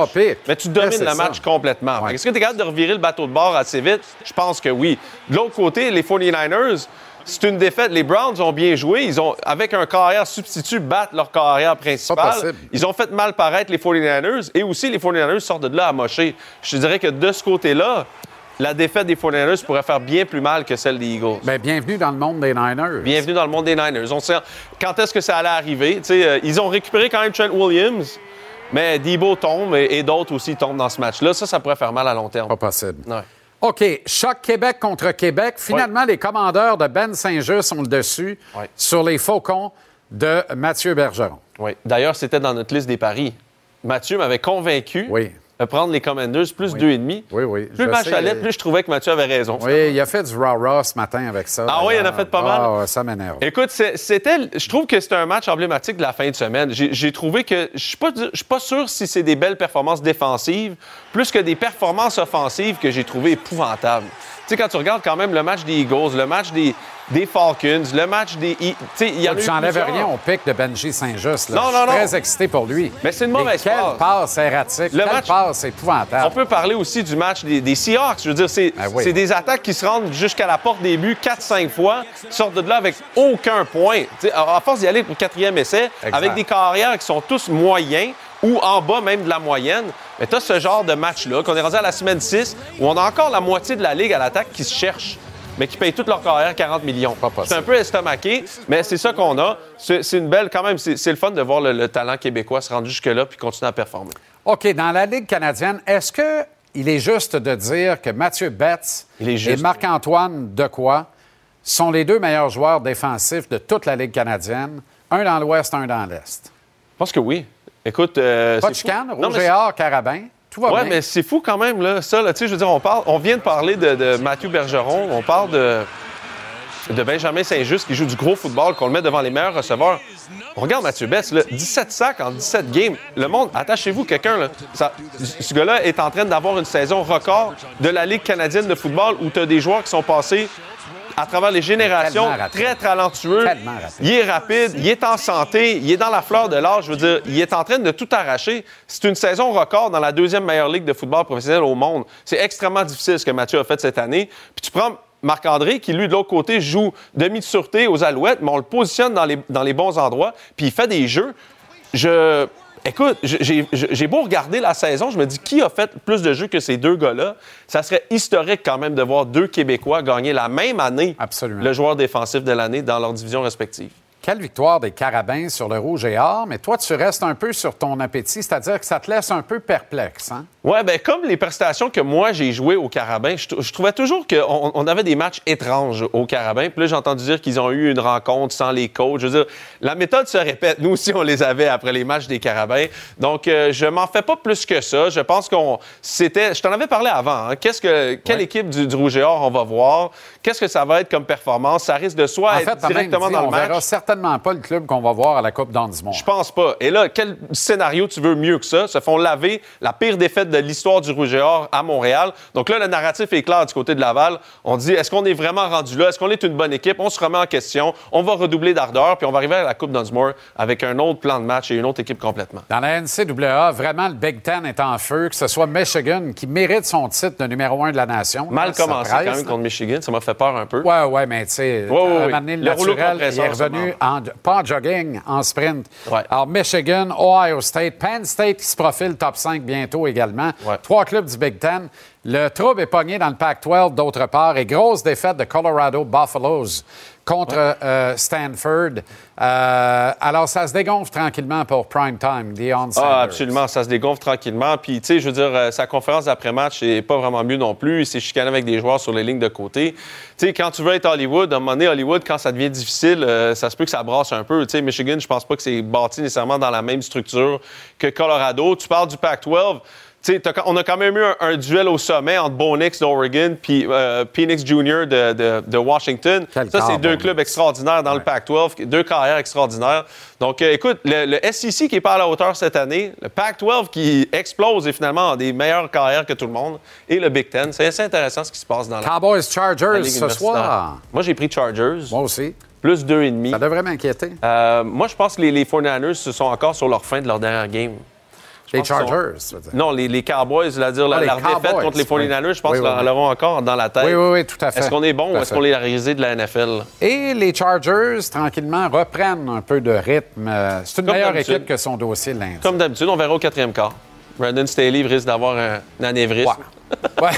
Mais tu domines le ça. match complètement. Ouais. Est-ce que tu es capable de revirer le bateau de bord assez vite? Je pense que oui. De l'autre côté, les 49ers, c'est une défaite. Les Browns ont bien joué. Ils ont, avec un carrière substitut, battent leur carrière principale. possible. Ils ont fait mal paraître les 49ers. Et aussi, les 49ers sortent de là amochés. Je te dirais que de ce côté-là, la défaite des 49ers pourrait faire bien plus mal que celle des Eagles. Bien, bienvenue dans le monde des Niners. Bienvenue dans le monde des Niners. On sait quand est-ce que ça allait arriver. Euh, ils ont récupéré quand même Trent Williams, mais Debo tombe et, et d'autres aussi tombent dans ce match-là. Ça, ça pourrait faire mal à long terme. Pas possible. Ouais. OK, choc Québec contre Québec. Finalement, les commandeurs de Ben Saint-Just ont le dessus Ouais. sur les Faucons de Mathieu Bergeron. Oui. D'ailleurs, c'était dans notre liste des paris. Mathieu m'avait convaincu Oui. De prendre les Commanders plus 2,5. Oui, oui. Plus Je le match allait, plus je trouvais que Mathieu avait raison. Oui, il a fait du rah-rah ce matin avec ça. Ah oui, il en a fait pas mal? Ah, ouais, ça m'énerve. Écoute, c'était, je trouve que c'était un match emblématique de la fin de semaine. J'ai, j'ai trouvé que je suis pas, je suis pas sûr si c'est des belles performances défensives, plus que des performances offensives que j'ai trouvées épouvantables. Tu sais, quand tu regardes quand même le match des Eagles, le match des, des Falcons, le match des, tu sais, il y en a eu J'enlève rien au pic de Benji Saint-Just. là. Non, Je suis non, non. très excité pour lui. Mais c'est une mauvaise quelle passe. passe erratique. Le quelle match- passe épouvantable. On peut parler aussi du match des, des Seahawks. Je veux dire, c'est oui. c'est des attaques qui se rendent jusqu'à la porte des buts 4-5 fois, sortent de là avec aucun point. Tu sais, à à force d'y aller pour le quatrième essai, Exact. avec des carrières qui sont tous moyens ou en bas même de la moyenne, mais tu as ce genre de match-là, qu'on est rendu à la semaine 6, où on a encore la moitié de la ligue à l'attaque qui se cherche mais qui payent toute leur carrière 40 millions. C'est un peu estomaqué, mais c'est ça qu'on a. C'est une belle, quand même, c'est le fun de voir le, le talent québécois se rendre jusque-là puis continuer à performer. OK, dans la Ligue canadienne, est-ce qu'il est juste de dire que Mathieu Betts et Marc-Antoine Decoy sont les deux meilleurs joueurs défensifs de toute la Ligue canadienne, un dans l'Ouest, un dans l'Est? Je pense que oui. Écoute. Euh, Pas de chicane, Carabin. Tout va ouais, mais c'est fou quand même, là. Ça, là, tu sais, je veux dire, on, parle, on vient de parler de, de Mathieu Bergeron, on parle de de Benjamin Saint-Just qui joue du gros football, qu'on le met devant les meilleurs receveurs. On regarde Mathieu Betts, 17 sacs en 17 games. Le monde, attachez-vous, quelqu'un, ce gars-là est en train d'avoir une saison record de la Ligue canadienne de football où tu as des joueurs qui sont passés à travers les générations, très talentueux. Il est rapide, il est en santé, il est dans la fleur de l'âge. Je veux dire, il est en train de tout arracher. C'est une saison record dans la deuxième meilleure ligue de football professionnel au monde. C'est extrêmement difficile ce que Mathieu a fait cette année. Puis tu prends Marc-André, qui lui, de l'autre côté, joue demi de sûreté aux Alouettes, mais on le positionne dans les, dans les bons endroits, puis il fait des jeux. Je. Écoute, j'ai beau regarder la saison, je me dis qui a fait plus de jeux que ces deux gars-là? Ça serait historique quand même de voir deux Québécois gagner la même année le joueur défensif de l'année dans leurs divisions respectives. Quelle victoire des Carabins sur le Rouge et Or, mais toi, tu restes un peu sur ton appétit, c'est-à-dire que ça te laisse un peu perplexe. Hein? Oui, bien, comme les prestations que moi j'ai jouées au Carabins, je, trouvais toujours qu'on on avait des matchs étranges au Carabins. Puis là, j'ai entendu dire qu'ils ont eu une rencontre sans les coachs. Je veux dire, la méthode se répète. Nous aussi, on les avait après les matchs des Carabins. Donc, euh, je m'en fais pas plus que ça. Je pense qu'on. C'était. Je t'en avais parlé avant. Hein. Qu'est-ce que. Quelle équipe du, Rouge et Or on va voir? Qu'est-ce que ça va être comme performance? Ça risque de soit être directement dans le match. On verra certainement pas le club qu'on va voir à la Coupe d'Andimont. Je pense pas. Et là, quel scénario tu veux mieux que ça? Se font laver la pire défaite de l'histoire du Rouge à Montréal. Donc là, le narratif est clair du côté de Laval. On dit, est-ce qu'on est vraiment rendu là? Est-ce qu'on est une bonne équipe? On se remet en question. On va redoubler d'ardeur, puis on va arriver à la Coupe Dunsmore avec un autre plan de match et une autre équipe complètement. Dans la NCAA, vraiment, le Big Ten est en feu, que ce soit Michigan, qui mérite son titre de numéro un de la nation. Mal commencé quand même contre Michigan. Ça m'a fait peur un peu. Ouais, ouais, mais tu sais, ouais, le, naturel, il est revenu en, pas en jogging, en sprint. Alors, Michigan, Ohio State, Penn State qui se profile top 5 bientôt également. Trois clubs du Big Ten. Le trouble est pogné dans le Pac-12 d'autre part et grosse défaite de Colorado Buffaloes contre euh, Stanford. Euh, alors, ça se dégonfle tranquillement pour prime time, Deion Ah, absolument, ça se dégonfle tranquillement. Puis, tu sais, je veux dire, euh, sa conférence d'après-match n'est pas vraiment mieux non plus. Il s'est chicané avec des joueurs sur les lignes de côté. Tu sais, quand tu veux être Hollywood, à un moment donné, Hollywood, quand ça devient difficile, ça se peut que ça brasse un peu. Tu sais, Michigan, je pense pas que c'est bâti nécessairement dans la même structure que Colorado. Tu parles du Pac-12 on a quand même eu un, duel au sommet entre Bo Nix d'Oregon puis euh, Phoenix Jr. de, Washington. ça, c'est deux clubs extraordinaires dans le Pac-12, deux carrières extraordinaires. Donc, euh, écoute, le, SEC qui est pas à la hauteur cette année, le Pac-12 qui explose et finalement a des meilleures carrières que tout le monde, et le Big Ten. C'est assez intéressant ce qui se passe dans la Cowboys Chargers ce soir. Moi, j'ai pris Chargers. Moi aussi. Plus deux et demi. Ça devrait m'inquiéter. Euh, moi, je pense que les, les 49ers se sont encore sur leur fin de leur dernière game. Les Chargers, Non, les, Cowboys, c'est-à-dire la, ah, défaite contre les 49ers, je pense qu'ils l'auront encore dans la tête. Oui, oui, oui, tout à fait. Est-ce qu'on est bon ou est-ce qu'on est risé de la NFL? Et les Chargers, tranquillement, reprennent un peu de rythme. C'est une meilleure équipe que son dossier lundi. Comme d'habitude, on verra au quatrième quart. Brandon Staley risque d'avoir un, anévrisme. Ouais.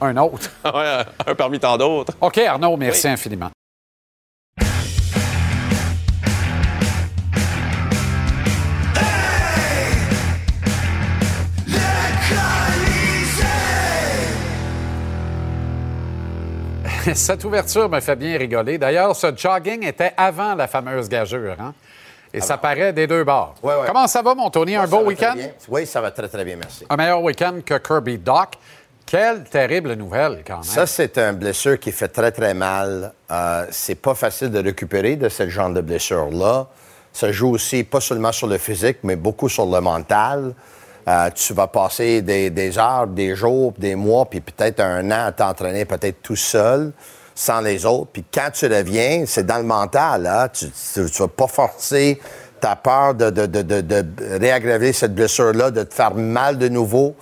[LAUGHS] un autre. ouais, un parmi tant d'autres. OK, Arnaud, merci infiniment. [LAUGHS] Cette ouverture me fait bien rigoler. D'ailleurs, ce jogging était avant la fameuse gageure. Hein? Et ça paraît des deux bords. Comment ça va, mon Tony? Un beau week-end? Oui, ça va très, très bien, merci. Un meilleur week-end que Kirby Doc. Quelle terrible nouvelle, quand même. Ça, c'est un blessure qui fait très, très mal. Euh, c'est pas facile de récupérer de ce genre de blessure-là. Ça joue aussi pas seulement sur le physique, mais beaucoup sur le mental. Euh, tu vas passer des, heures, des jours, des mois, puis peut-être un an à t'entraîner peut-être tout seul, sans les autres. Puis quand tu reviens, c'est dans le mental. Hein. Tu ne vas pas forcer ta peur de, de, réaggraver cette blessure-là, de te faire mal de nouveau.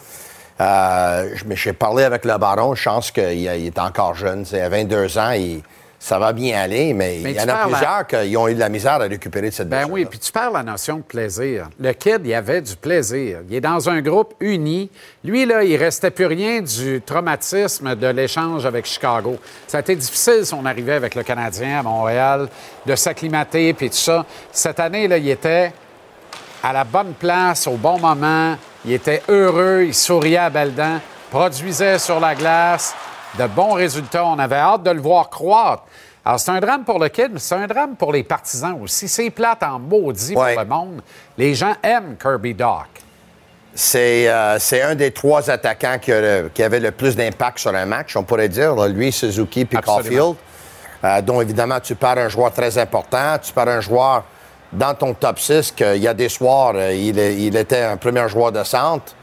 Euh, mais j'ai parlé avec le baron, je pense qu'il est encore jeune. À 22 ans, il ça va bien aller, mais, il y en a plusieurs qui ont eu de la misère à récupérer de cette Ben oui, puis tu parles la notion de plaisir. Le kid, il avait du plaisir. Il est dans un groupe uni. Lui, là, il restait plus rien du traumatisme de l'échange avec Chicago. Ça a été difficile son arrivée avec le Canadien à Montréal, de s'acclimater, puis tout ça. Cette année, là, il était à la bonne place, au bon moment. Il était heureux, il souriait à belles dents, produisait sur la glace de bons résultats. On avait hâte de le voir croître. Alors, c'est un drame pour le kid, mais c'est un drame pour les partisans aussi. C'est plate en maudit pour le monde. Les gens aiment Kirby Doc. Euh, c'est un des trois attaquants qui, avait le plus d'impact sur un match, on pourrait dire. lui, Suzuki puis Caulfield. Euh, dont évidemment tu perds un joueur très important, tu perds un joueur dans ton top 6 qu'il y a des soirs, euh, il, était un premier joueur de centre.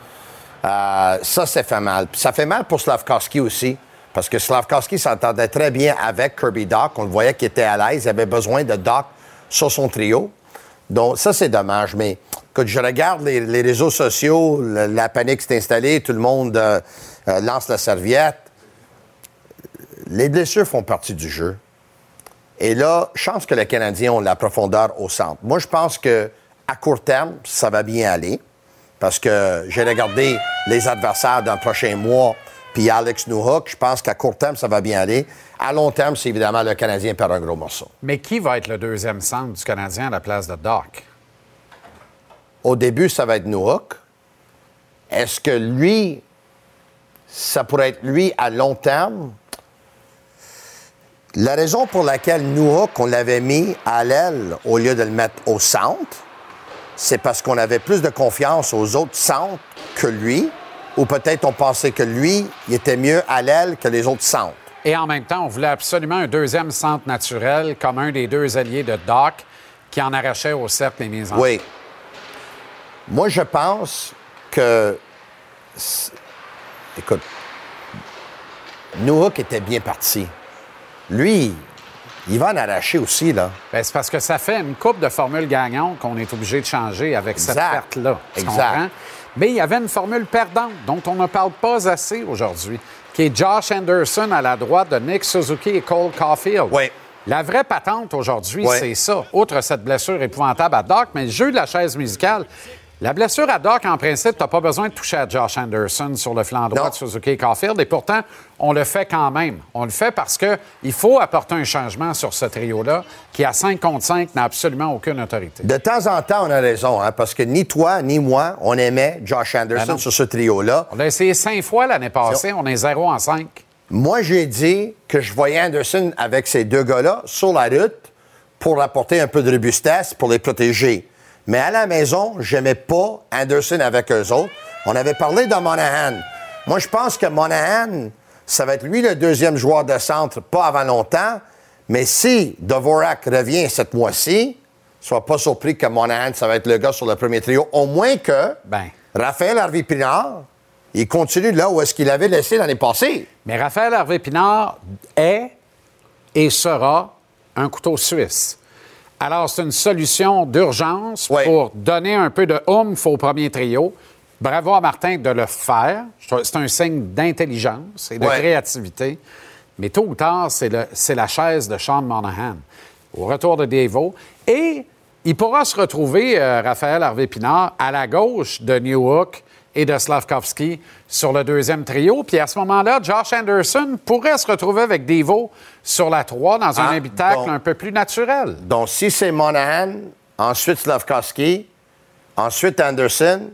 ça, ça fait mal. ça fait mal pour Slavkowski aussi. Parce que Slavkowski s'entendait très bien avec Kirby Doc. On le voyait qu'il était à l'aise. Il avait besoin de Doc sur son trio. Donc, ça, c'est dommage. Mais quand je regarde les, réseaux sociaux, la, panique s'est installée, tout le monde euh, euh, lance la serviette. Les blessures font partie du jeu. Et là, pense que les Canadiens ont la profondeur au centre. Moi, je pense que à court terme, ça va bien aller. Parce que j'ai regardé les adversaires d'un prochain mois puis Alex Newhook. Je pense qu'à court terme, ça va bien aller. À long terme, c'est évidemment le Canadien perd un gros morceau. Mais qui va être le deuxième centre du Canadien à la place de Doc? Au début, ça va être Newhook. Est-ce que lui, ça pourrait être lui à long terme? La raison pour laquelle Newhook, on l'avait mis à l'aile au lieu de le mettre au centre, c'est parce qu'on avait plus de confiance aux autres centres que lui ou peut-être on pensait que lui, il était mieux à l'aile que les autres centres. Et en même temps, on voulait absolument un deuxième centre naturel comme un des deux alliés de Doc qui en arrachait au cercle les mises en Oui. Moi, je pense que. Écoute, Noah était bien parti. Lui, il va en arracher aussi, là. Ben, c'est parce que ça fait une coupe de formules gagnantes qu'on est obligé de changer avec cette perte-là. Exact. Mais il y avait une formule perdante dont on ne parle pas assez aujourd'hui, qui est Josh Anderson à la droite de Nick Suzuki et Cole Caulfield. Oui. La vraie patente aujourd'hui, c'est ça. Outre cette blessure épouvantable à Doc, mais le jeu de la chaise musicale, la blessure à Doc, en principe, tu n'as pas besoin de toucher à Josh Anderson sur le flanc droit de Suzuki Caulfield. Et pourtant, on le fait quand même. On le fait parce qu'il faut apporter un changement sur ce trio-là, qui, à 5 contre 5, n'a absolument aucune autorité. De temps en temps, on a raison, hein, parce que ni toi ni moi, on aimait Josh Anderson ben sur ce trio-là. On a essayé cinq fois l'année passée, on est 0 en 5. Moi, j'ai dit que je voyais Anderson avec ces deux gars-là sur la route pour apporter un peu de robustesse, pour les protéger. Mais à la maison, j'aimais pas Anderson avec eux autres. On avait parlé de Monahan. Moi, je pense que Monahan, ça va être lui le deuxième joueur de centre, pas avant longtemps. Mais si Dvorak revient cette mois-ci, sois pas surpris que Monahan, ça va être le gars sur le premier trio. Au moins que ben. Raphaël Harvey-Pinard, il continue là où est-ce qu'il avait laissé l'année passée. Mais Raphaël Harvey-Pinard est et sera un couteau suisse. Alors, c'est une solution d'urgence pour donner un peu de oomph au premier trio. Bravo à Martin de le faire. C'est un signe d'intelligence et de créativité. Mais tôt ou tard, c'est la chaise de Sean Monahan au retour de Devo. Et il pourra se retrouver, euh, Raphaël Harvey-Pinard, à la gauche de Newhook et de Slavkovski sur le deuxième trio. Puis à ce moment-là, Josh Anderson pourrait se retrouver avec Devo sur la 3 dans un ah, habitacle un peu plus naturel. Donc, si c'est Monahan, ensuite Slavkovski, ensuite Anderson,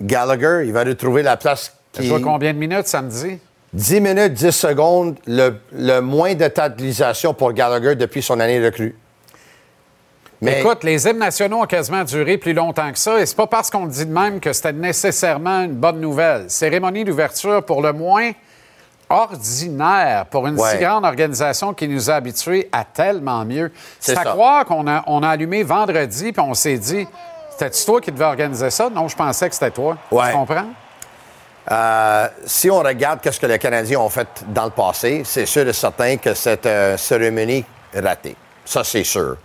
Gallagher, il va retrouver la place qui... Ça combien de minutes samedi? 10 minutes, 10 secondes, le, le moins de temps pour Gallagher depuis son année de recrue. Écoute, les hymnes nationaux ont quasiment duré plus longtemps que ça, et c'est pas parce qu'on dit de même que c'était nécessairement une bonne nouvelle. Cérémonie d'ouverture pour le moins ordinaire pour une si grande organisation qui nous a habitués à tellement mieux. C'est à croire qu'on a, on a allumé vendredi, puis on s'est dit, c'était toi qui devais organiser ça? Non, je pensais que c'était toi. Tu comprends? Euh, si on regarde ce que les Canadiens ont fait dans le passé, c'est sûr et certain que c'est une cérémonie ratée. Ça, c'est sûr.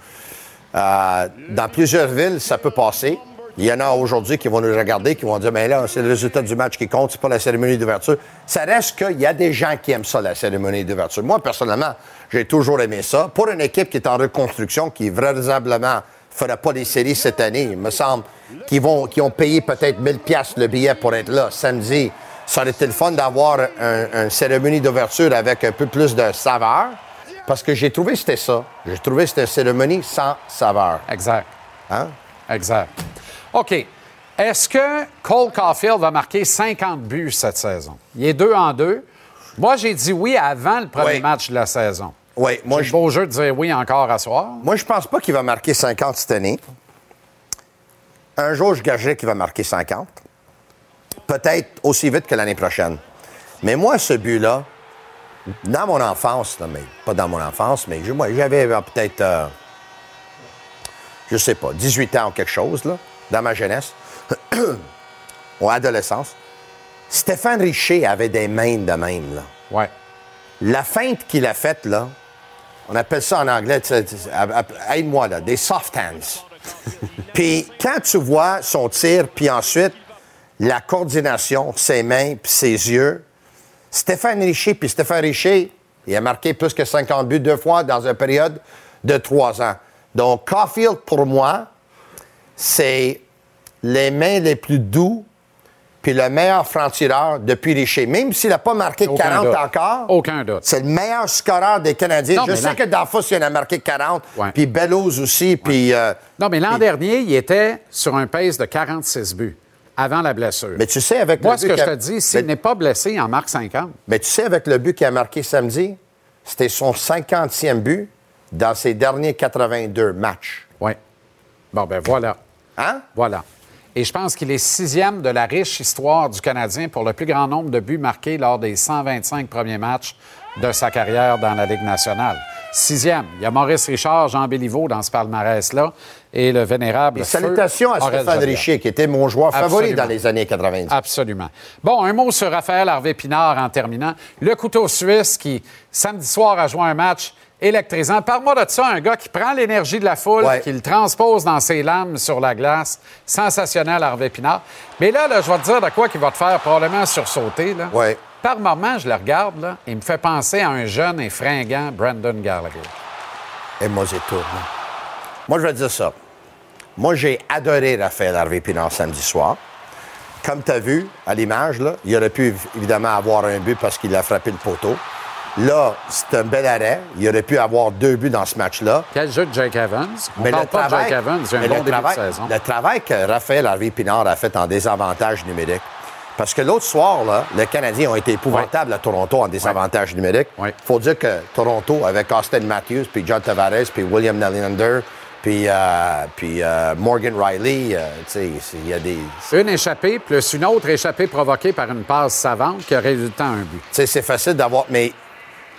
Euh, dans plusieurs villes, ça peut passer. Il y en a aujourd'hui qui vont nous regarder, qui vont dire, mais là, c'est le résultat du match qui compte, c'est pas la cérémonie d'ouverture. Ça reste qu'il y a des gens qui aiment ça, la cérémonie d'ouverture. Moi, personnellement, j'ai toujours aimé ça. Pour une équipe qui est en reconstruction, qui ne fera pas les séries cette année, il me semble, qui, vont, ont payé peut-être 1000 pièces le billet pour être là samedi, ça aurait été le fun d'avoir une cérémonie d'ouverture avec un peu plus de saveur. Parce que j'ai trouvé que c'était ça. J'ai trouvé que c'était une cérémonie sans saveur. Exact. Hein? Exact. OK. Est-ce que Cole Caulfield va marquer 50 buts cette saison? Il est deux en deux. Moi, j'ai dit oui avant le premier match de la saison. Oui, moi je. beau jeu de dire oui encore à soir. Moi, je pense pas qu'il va marquer 50 cette année. Un jour, je gagerais qu'il va marquer 50. Peut-être aussi vite que l'année prochaine. Mais moi, ce but-là, dans mon enfance, mais pas dans mon enfance, mais moi, j'avais peut-être, euh, je sais pas, 18 ans ou quelque chose, là, dans ma jeunesse, [CLEARS THROAT] ou adolescence. Stéphane Richer avait des mains de même, là. Ouais. La feinte qu'il a faite, là, on appelle ça en anglais, aide-moi, là, des soft hands. [LAUGHS] puis quand tu vois son tir, puis ensuite la coordination, ses mains, puis ses yeux, Stéphane Richer, puis Stéphane Richer, il a marqué plus que 50 buts deux fois dans une période de trois ans. Donc, Caulfield, pour moi, c'est les mains les plus doux puis le meilleur franc-tireur depuis Richer. Même s'il n'a pas marqué 40 encore. Aucun doute. C'est le meilleur scoreur des Canadiens. Je sais que Danfos, il en a marqué 40. Puis Bellows aussi. Puis. Euh, non, mais l'an dernier, il était sur un pace de 46 buts avant la blessure. Mais tu sais, avec Moi, le ce que je te dis, s'il n'est pas blessé, il en marque 50. Mais tu sais, avec le but qu'il a marqué samedi, c'était son 50e but dans ses derniers 82 matchs. Oui. Bon, ben voilà. Hein? Voilà. Et je pense qu'il est sixième de la riche histoire du Canadien pour le plus grand nombre de buts marqués lors des 125 premiers matchs de sa carrière dans la Ligue nationale. Sixième. Il y a Maurice Richard, Jean Béliveau dans ce palmarès-là et le vénérable. Et salutations à Stéphane Richer, qui était mon joueur favori dans les années 90. Absolument. Bon, un mot sur Raphaël Harvey-Pinard en terminant. Le couteau suisse qui, samedi soir, a joué un match électrisant. Parle-moi de ça, un gars qui prend l'énergie de la foule, qui le transpose dans ses lames sur la glace. Sensationnel, Harvey Pinard. Mais là, là je vais te dire de quoi qu'il va te faire probablement sursauter. Là. Ouais. Par moment, je le regarde, là, il me fait penser à un jeune et fringant Brandon Gallagher. Et moi, j'ai tout. Moi, je vais te dire ça. Moi, j'ai adoré Raphaël Harvey Pinard samedi soir. Comme tu as vu à l'image, là, il aurait pu évidemment avoir un but parce qu'il a frappé le poteau. Là, c'est un bel arrêt. Il aurait pu avoir deux buts dans ce match-là. Quel jeu de Jake Evans? On mais parle le pas de Jake Evans, un bon début travail, de saison. Le travail que Raphaël Harvey Pinard a fait en désavantage numérique. Parce que l'autre soir, là, les Canadiens ont été épouvantables à Toronto en désavantage numérique. Il faut dire que Toronto, avec Austin Matthews, puis John Tavares, puis William Nylander, puis, euh, puis euh, Morgan Riley, euh, sais, il y a des... Une échappée, plus une autre échappée provoquée par une passe savante qui a résulté en un but. C'est facile d'avoir... Mais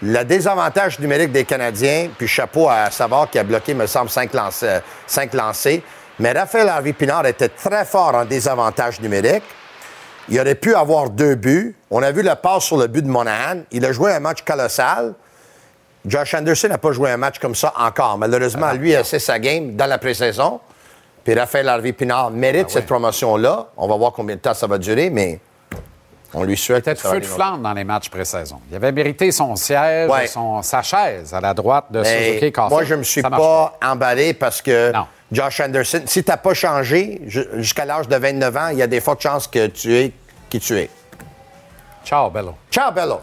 le désavantage numérique des Canadiens, puis chapeau à Savard qui a bloqué, me semble, cinq lancers. Cinq lancers. Mais Raphaël Harvey Pinard était très fort en désavantage numérique. Il aurait pu avoir deux buts. On a vu le passe sur le but de Monahan. Il a joué un match colossal. Josh Anderson n'a pas joué un match comme ça encore. Malheureusement, ah. lui a fait sa game dans la pré-saison. Puis Raphaël Harvey Pinard mérite ah cette promotion-là. On va voir combien de temps ça va durer, mais on lui souhaite. Peut-être feu de flamme dans les matchs pré-saison. Il avait mérité son siège, son, sa chaise à la droite de Suzuki Moi, je ne me suis pas emballé parce que Josh Anderson, si tu n'as pas changé jusqu'à l'âge de 29 ans, il y a des fortes chances que tu es qui tu es. Ciao, Bello. Ciao, Bello.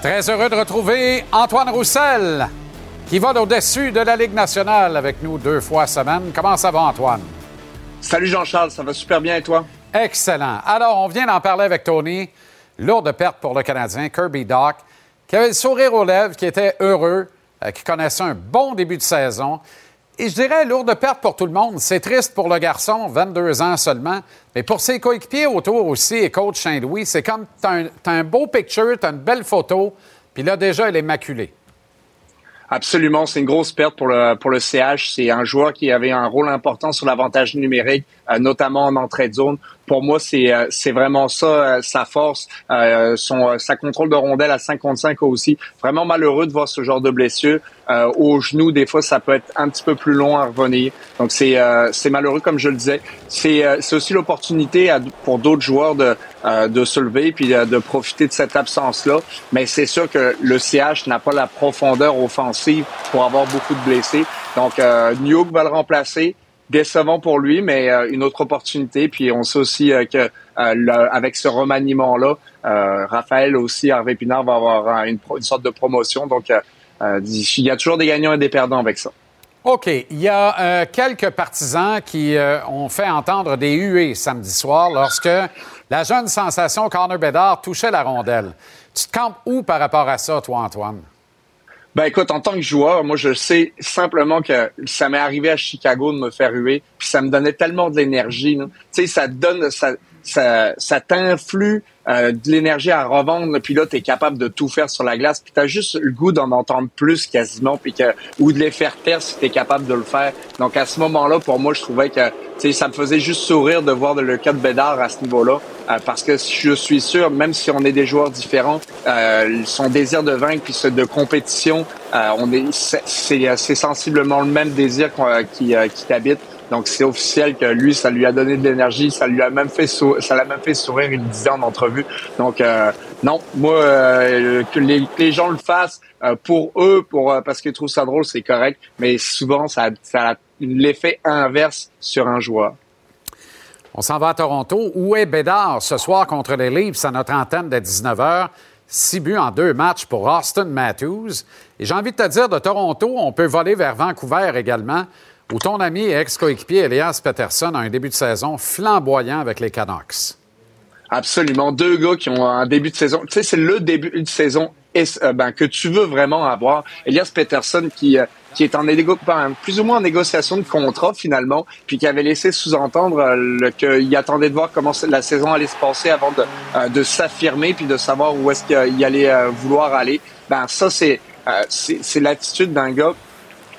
Très heureux de retrouver Antoine Roussel qui va au-dessus de la Ligue nationale avec nous deux fois semaine. Comment ça va, Antoine? Salut Jean-Charles, ça va super bien et toi? Excellent. Alors, on vient d'en parler avec Tony. Lourde perte pour le Canadien, Kirby Doc, qui avait le sourire aux lèvres, qui était heureux, euh, qui connaissait un bon début de saison. Et je dirais lourde perte pour tout le monde. C'est triste pour le garçon, 22 ans seulement, mais pour ses coéquipiers autour aussi et coach Saint-Louis, c'est comme tu as, un beau picture, tu as une belle photo, puis là déjà, elle est maculée. Absolument, c'est une grosse perte pour le pour le CH. C'est un joueur qui avait un rôle important sur l'avantage numérique, euh, notamment en entrée de zone. Pour moi, c'est euh, c'est vraiment ça euh, sa force, son sa contrôle de rondelle à 55 aussi. Vraiment malheureux de voir ce genre de blessure au genou. Des fois, ça peut être un petit peu plus long à revenir. Donc c'est c'est malheureux comme je le disais. C'est c'est aussi l'opportunité pour d'autres joueurs de de se lever puis de profiter de cette absence là. Mais c'est sûr que le CH n'a pas la profondeur offensive pour avoir beaucoup de blessés. Donc euh, va le remplacer décevant pour lui, mais euh, une autre opportunité. Puis on sait aussi euh, que euh, avec ce remaniement-là, Raphaël aussi, Harvey Pinard va avoir une, une, sorte de promotion. Donc il y a toujours des gagnants et des perdants avec ça. OK. Il y a quelques partisans qui ont fait entendre des huées samedi soir lorsque la jeune sensation Connor Bedard touchait la rondelle. Tu te campes où par rapport à ça, toi, Antoine? Ben écoute, en tant que joueur, moi je sais simplement que ça m'est arrivé à Chicago de me faire huer, puis ça me donnait tellement de l'énergie. Tu sais, ça donne, ça, ça, ça t'influe euh, de l'énergie à revendre, puis là, tu es capable de tout faire sur la glace, puis tu as juste le goût d'en entendre plus quasiment, puis que ou de les faire taire si tu es capable de le faire. Donc à ce moment-là, pour moi, je trouvais que ça me faisait juste sourire de voir le cas de Bédard à ce niveau-là, euh, parce que je suis sûr, même si on est des joueurs différents, euh, son désir de vaincre puis de compétition, euh, on est c'est sensiblement le même désir qui, qui t'habite. Donc c'est officiel que lui, ça lui a donné de l'énergie, ça lui a même fait ça l'a même fait sourire, il le disait en entrevue. Donc euh, non, moi euh, que les, les, gens le fassent euh, pour eux, pour parce qu'ils trouvent ça drôle, c'est correct. Mais souvent, ça, ça l'effet inverse sur un joueur. On s'en va à Toronto. Où est Bédard ce soir contre les Leafs à notre antenne de 19h? Six buts en deux matchs pour Austin Matthews. Et j'ai envie de te dire, de Toronto, on peut voler vers Vancouver également où ton ami et ex-coéquipier Elias Peterson a un début de saison flamboyant avec les Canucks. Absolument. Deux gars qui ont un début de saison. Tu sais, c'est le début de saison euh, ben, que tu veux vraiment avoir. Elias Peterson qui, euh, qui est en plus ou moins en négociation de contrat finalement, puis qui avait laissé sous-entendre euh, qu'il attendait de voir comment la saison allait se passer avant de, de s'affirmer puis de savoir où est-ce qu'il allait vouloir aller. Ben ça c'est c'est l'attitude d'un gars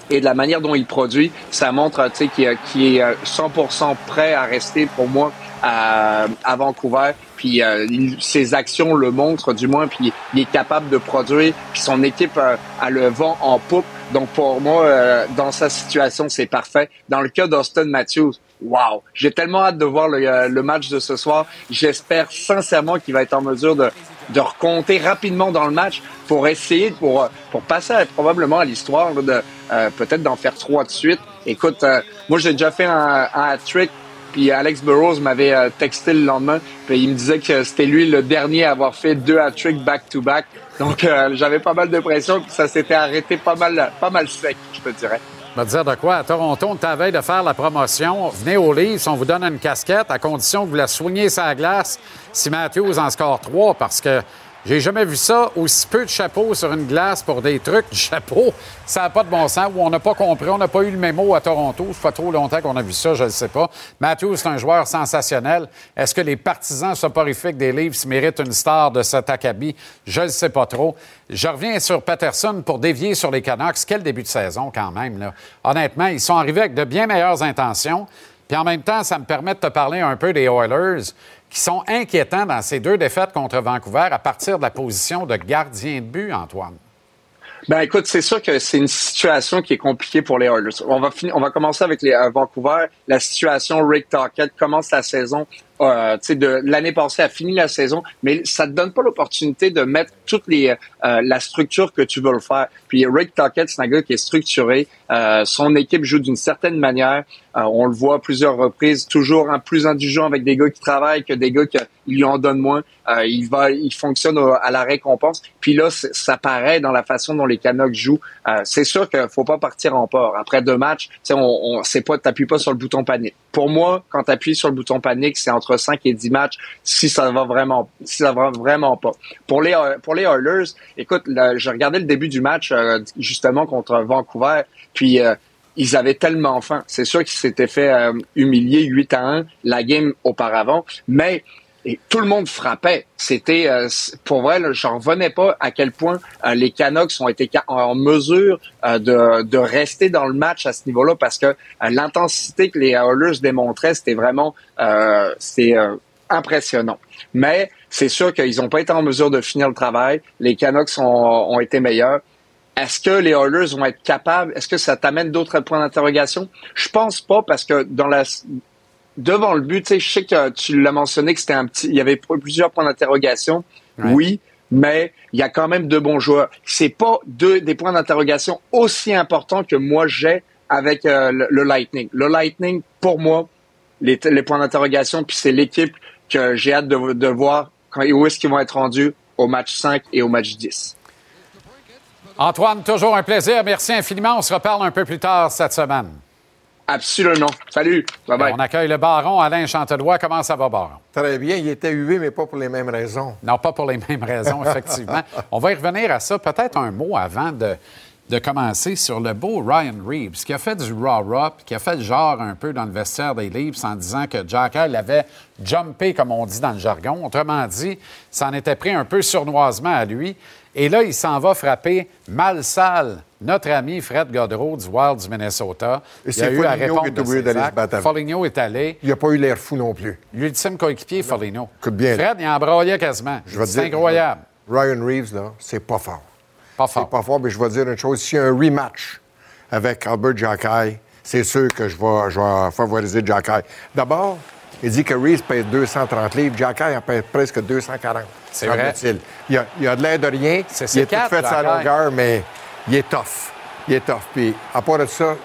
et de la manière dont il produit, ça montre qu'il est 100% prêt à rester pour moi à Vancouver. Puis euh, ses actions le montrent du moins, puis il est capable de produire. Puis son équipe euh, a le vent en poupe. Donc pour moi, euh, dans sa situation, c'est parfait. Dans le cas d'Austin Matthews, wow, j'ai tellement hâte de voir le, le match de ce soir. J'espère sincèrement qu'il va être en mesure de, de recompter rapidement dans le match pour essayer, pour, pour passer probablement à l'histoire de peut-être d'en faire trois de suite. Écoute, moi j'ai déjà fait un, un hat-trick puis Alex Burrows m'avait euh, texté le lendemain, puis il me disait que c'était lui le dernier à avoir fait deux hat-tricks back-to-back. Donc euh, j'avais pas mal de pression, puis ça s'était arrêté pas mal, pas mal sec, je te dirais. Je dire de quoi? À Toronto, on t'avait de faire la promotion. Venez au livre, on vous donne une casquette à condition que vous la soignez sa glace si Matthews en score trois, parce que j'ai jamais vu ça, aussi peu de chapeaux sur une glace pour des trucs. Du chapeau, ça n'a pas de bon sens. Ou on n'a pas compris, on n'a pas eu le mémo à Toronto. Ça fait trop longtemps qu'on a vu ça, je ne sais pas. Matthews, c'est un joueur sensationnel. Est-ce que les partisans soporifiques des Leafs méritent une star de cet acabit? Je ne sais pas trop. Je reviens sur Patterson pour dévier sur les Canucks. Quel début de saison, quand même. Là. Honnêtement, ils sont arrivés avec de bien meilleures intentions. Puis en même temps, ça me permet de te parler un peu des Oilers qui sont inquiétants dans ces deux défaites contre Vancouver à partir de la position de gardien de but, Antoine? Ben écoute, c'est sûr que c'est une situation qui est compliquée pour les Oilers. On va finir, on va commencer avec les euh, Vancouver. La situation Rick Tockett commence la saison euh, de l'année passée a fini la saison, mais ça te donne pas l'opportunité de mettre toute les euh, la structure que tu veux le faire. Puis Rick Tockett, c'est un gars qui est structuré. Euh, son équipe joue d'une certaine manière. Euh, on le voit à plusieurs reprises, toujours un plus indulgent avec des gars qui travaillent que des gars qui lui en donnent moins. Euh, il va, il fonctionne à la récompense. Puis là, ça paraît dans la façon dont les Canucks jouent. c'est sûr qu'il faut pas partir en port. Après deux matchs, on, on c'est pas, t'appuies pas sur le bouton panique. Pour moi, quand tu appuies sur le bouton panique, c'est entre 5 et 10 matchs si ça va vraiment, si ça va vraiment pas. Pour les, pour les Oilers, écoute, je regardais le début du match euh, justement contre Vancouver, puis euh, ils avaient tellement faim. C'est sûr qu'ils s'étaient fait euh, humilier 8 à 1 la game auparavant, mais tout le monde frappait. C'était pour vrai, j'en revenais pas à quel point les Canucks ont été en mesure de, de, rester dans le match à ce niveau-là parce que l'intensité que les Oilers démontraient, c'était vraiment c'est impressionnant. Mais c'est sûr qu'ils n'ont pas été en mesure de finir le travail. Les Canucks ont, été meilleurs. Est-ce que les Oilers vont être capables? Est-ce que ça t'amène d'autres points d'interrogation? Je pense pas parce que dans la devant le but, je sais que tu l'as mentionné que c'était un petit, il y avait plusieurs points d'interrogation. Oui, mais il y a quand même de bons joueurs. C'est pas deux des points d'interrogation aussi importants que moi j'ai avec euh, le, Lightning. Le Lightning, pour moi, les, les points d'interrogation, puis c'est l'équipe que j'ai hâte de, de voir quand, où est-ce qu'ils vont être rendus au match 5 et au match 10. Antoine, toujours un plaisir. Merci infiniment. On se reparle un peu plus tard cette semaine. Absolument. Salut. Bye bye. On accueille le baron Alain Chantelois. Comment ça va, baron? Très bien. Il était hué, mais pas pour les mêmes raisons. Non, pas pour les [LAUGHS] mêmes raisons, effectivement. [LAUGHS] On va y revenir à ça. Peut-être un mot avant de, de commencer sur le beau Ryan Reeves, qui a fait du raw qui a fait le genre un peu dans le vestiaire des Leafs en disant que Jack l'avait jumpé, comme on dit dans le jargon. Autrement dit, ça en était pris un peu surnoisement à lui. Et là, il s'en va frapper mal sale notre ami Fred Godreau du Wild du Minnesota. Et c'est Foligno qui est obligé d'aller se battre Foligno est allé. Il n'a pas eu l'air fou non plus. L'ultime coéquipier, Foligno. Bien. Fred, il embroyait quasiment. C'est incroyable. Ryan Reeves, là, c'est pas fort. Pas fort. C'est pas fort, mais je vais dire une chose. S'il y a un rematch avec Albert Jackai, c'est sûr que je vais, je vais favoriser Jackai. D'abord, il dit que Reeves pèse 230 livres. Jackai en pèse presque 240. C'est vrai. Il a, il a de l'air de rien. C'est il a tout fait sa longueur, mais il est tough. Il est tough. Puis, à part de ça,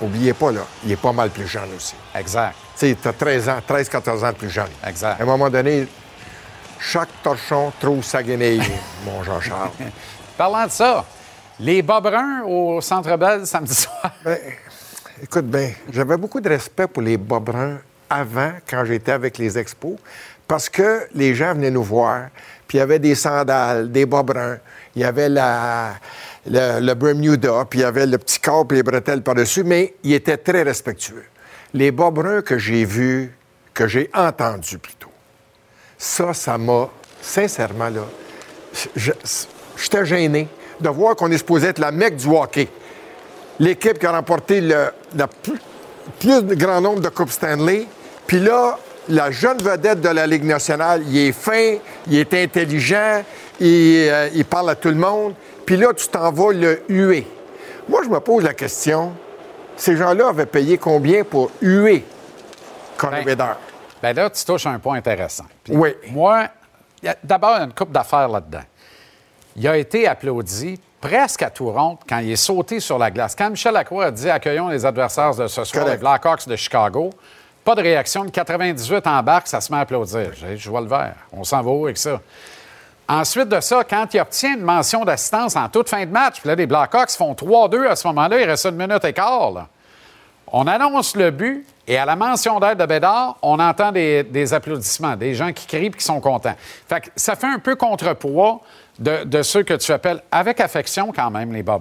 oubliez pas, là, il est pas mal plus jeune aussi. Exact. Tu sais, tu as 13 ans, 13, 14 ans de plus jeune. Exact. À un moment donné, chaque torchon trouve sa guenille, [LAUGHS] mon Jean-Charles. Parlant de ça, les bas bruns au Centre Bell samedi soir. Ben, écoute bien, j'avais beaucoup de respect pour les bas bruns avant, quand j'étais avec les expos, parce que les gens venaient nous voir, puis il y avait des sandales, des bas bruns, il y avait la, le, Bermuda, puis il y avait le petit corps et les bretelles par-dessus, mais il était très respectueux. Les bas bruns que j'ai vus, que j'ai entendus plutôt, ça, ça m'a, sincèrement, là, j'étais gêné de voir qu'on est supposé être la mecque du hockey. L'équipe qui a remporté le, plus, plus grand nombre de Coupes Stanley, puis là, la jeune vedette de la Ligue nationale, il est fin, il est intelligent, il, euh, il parle à tout le monde, puis là, tu t'en vas le huer. Moi, je me pose la question, ces gens-là avaient payé combien pour huer Conor ben, ben là, tu touches un point intéressant. oui. Moi, d'abord, il y a une coupe d'affaires là-dedans. Il a été applaudi presque à tout rond quand il est sauté sur la glace. Quand Michel Lacroix a dit accueillons les adversaires de ce soir, les Blackhawks de Chicago, pas de réaction. Le 98 embarque, ça se met à applaudir. Je vois le vert. On s'en va où avec ça? Ensuite de ça, quand il obtient une mention d'assistance en toute fin de match, puis là, les Blackhawks font 3-2 à ce moment-là, il reste une minute et quart. On annonce le but et à la mention d'aide de Bédard, on entend des, applaudissements, des gens qui crient et qui sont contents. Fait ça fait un peu contrepoids de, ceux que tu appelles avec affection quand même, les bas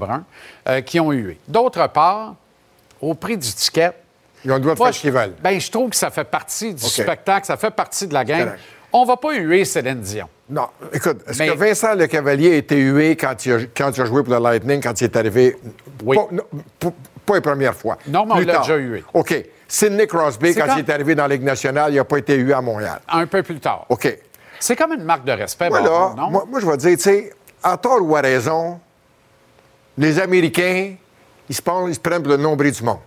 euh, qui ont eu. D'autre part, au prix du ticket, ils ont le droit de faire ce qu'ils veulent. Bien, je trouve que ça fait partie du spectacle, ça fait partie de la game. On va pas huer Céline Dion. Non. Écoute, est-ce que Vincent Le Cavalier a été hué quand il a, quand il a joué pour le Lightning, quand il est arrivé? Oui. Pas, pas, la première fois. Non, mais on l'a déjà hué. OK. Sidney Crosby, quand, il est arrivé dans la Ligue nationale, il n'a pas été hué à Montréal. Un peu plus tard. OK. C'est comme une marque de respect, voilà. non? Moi, moi, je vais dire, tu sais, à tort ou à raison, les Américains, ils se, prennent, ils se prennent pour le nombril du monde.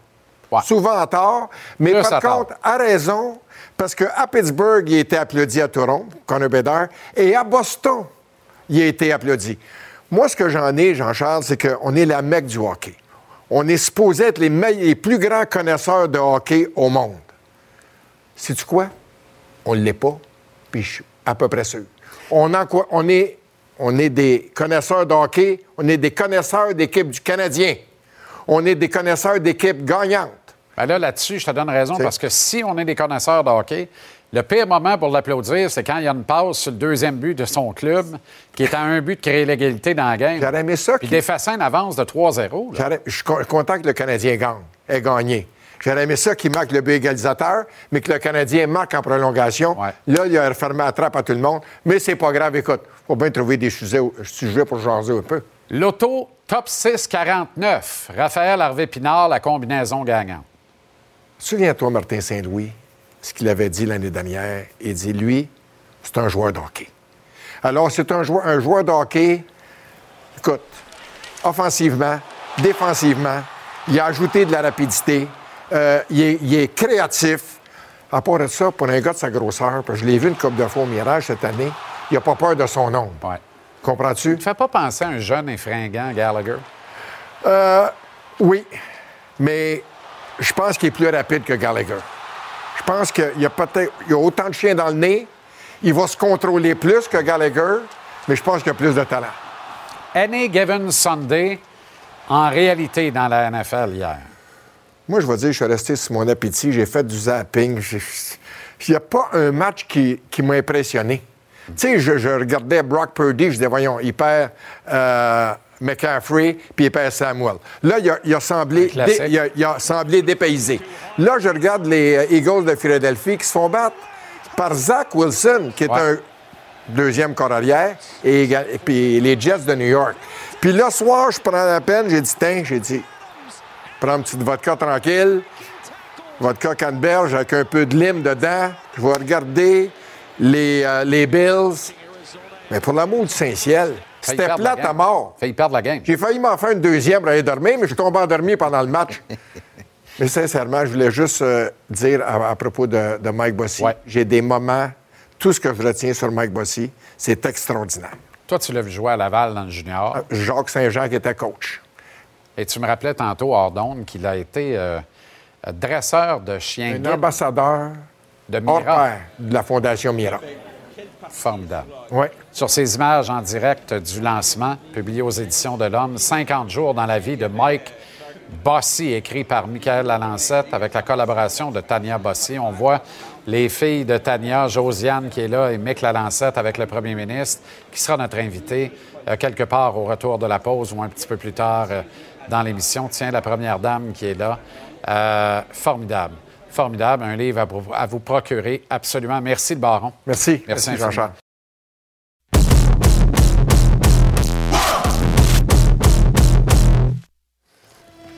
Souvent à tort, mais par contre, à raison, parce qu'à Pittsburgh, il a été applaudi à Toronto, Bedard, et à Boston, il a été applaudi. Moi, ce que j'en ai, Jean-Charles, c'est qu'on est la mecque du hockey. On est supposé être les, les plus grands connaisseurs de hockey au monde. Sais-tu quoi? On ne l'est pas, puis je suis à peu près sûr. On, on, est, on est des connaisseurs de hockey, on est des connaisseurs d'équipe du Canadien. On est des connaisseurs d'équipes gagnantes. Ben là, là-dessus, je te donne raison, parce que si on est des connaisseurs de hockey, le pire moment pour l'applaudir, c'est quand il y a une passe sur le deuxième but de son club, qui est à un but de créer l'égalité dans la game. J'aurais aimé ça. Puis une avance de 3-0. Je suis content que le Canadien gagne, ait gagné. J'aurais aimé ça qu'il marque le but égalisateur, mais que le Canadien marque en prolongation. Là, il a refermé la trappe à tout le monde. Mais c'est pas grave. Écoute, faut bien trouver des sujets, sujets pour jaser un peu. L'auto top 6-49. Raphaël Harvey-Pinard, la combinaison gagnante. Souviens-toi, Martin Saint-Louis, ce qu'il avait dit l'année dernière. Il dit, lui, c'est un joueur de hockey. Alors, c'est un joueur, un joueur de hockey, écoute, offensivement, défensivement, il a ajouté de la rapidité, euh, il, est, créatif. À part de ça, pour un gars de sa grosseur, parce que je l'ai vu une coupe de fois au Mirage cette année, il n'a pas peur de son nom. Ouais. Comprends-tu? Tu ne fais pas penser à un jeune et fringant, Gallagher? Euh, oui, mais je pense qu'il est plus rapide que Gallagher. Je pense qu'il y a peut-être il y a autant de chiens dans le nez. Il va se contrôler plus que Gallagher, mais je pense qu'il a plus de talent. Any Given Sunday en réalité dans la NFL hier? Moi, je vais dire, je suis resté sur mon appétit, j'ai fait du zapping. Il n'y a pas un match qui, m'a impressionné. Tu sais, je, regardais Brock Purdy, je disais, voyons, il perd euh, McCaffrey, puis perd Samuel. Là, il a, semblé, il, a, semblé dépaysé. Là, je regarde les euh, Eagles de Philadelphie qui se font battre par Zach Wilson, qui est un deuxième corps arrière, et, puis les Jets de New York. Puis là, soir, je prends la peine, j'ai dit, tiens, j'ai dit, prends une petite vodka tranquille, vodka canneberge avec un peu de lime dedans. Je vais regarder les, euh, les Bills. Mais pour l'amour du Saint-Ciel, c'était plate à mort. Failli perdre la game. J'ai failli m'en faire une deuxième pour aller dormir, mais je suis tombé endormi pendant le match. [LAUGHS] mais sincèrement, je voulais juste euh, dire à, propos de, Mike Bossy, j'ai des moments, tout ce que je retiens sur Mike Bossy, c'est extraordinaire. Toi, tu l'as vu jouer à Laval dans le junior. Euh, Jacques Saint-Jean qui était coach. Et tu me rappelais tantôt, Ordon, qu'il a été euh, dresseur de chiens. Un ambassadeur de Mira. de la Fondation Mira. Formidable. Oui. Sur ces images en direct du lancement, publiées aux Éditions de l'Homme, 50 jours dans la vie de Mike Bossy, écrit par Michael Lalancette avec la collaboration de Tania Bossy. On voit les filles de Tania, Josiane qui est là et Mick Lalancette avec le premier ministre, qui sera notre invité euh, quelque part au retour de la pause ou un petit peu plus tard euh, dans l'émission. Tiens, la première dame qui est là. Euh, formidable. Formidable. Un livre à, vous procurer absolument. Merci, le baron. Merci. Merci, Jean-Charles.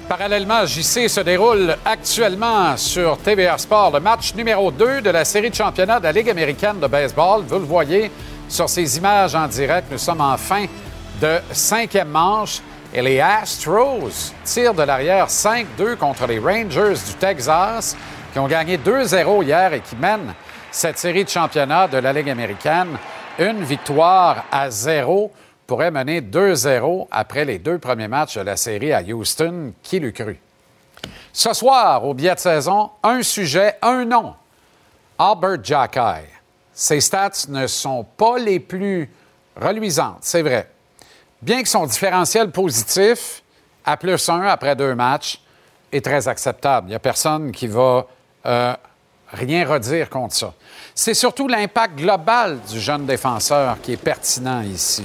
Parallèlement, JC se déroule actuellement sur TVA Sport le match numéro 2 de la série de championnat de la Ligue américaine de baseball. Vous le voyez sur ces images en direct. Nous sommes en fin de cinquième manche. Et les Astros tirent de l'arrière 5-2 contre les Rangers du Texas, qui ont gagné 2-0 hier et qui mènent cette série de championnat de la Ligue américaine. Une victoire à zéro pourrait mener 2-0 après les deux premiers matchs de la série à Houston. Qui l'eût cru? Ce soir, au billet de saison, un sujet, un nom. Albert Jackay. Ses stats ne sont pas les plus reluisantes, c'est vrai bien que son différentiel positif à plus 1 après deux matchs est très acceptable. Il n'y a personne qui va euh, rien redire contre ça. C'est surtout l'impact global du jeune défenseur qui est pertinent ici.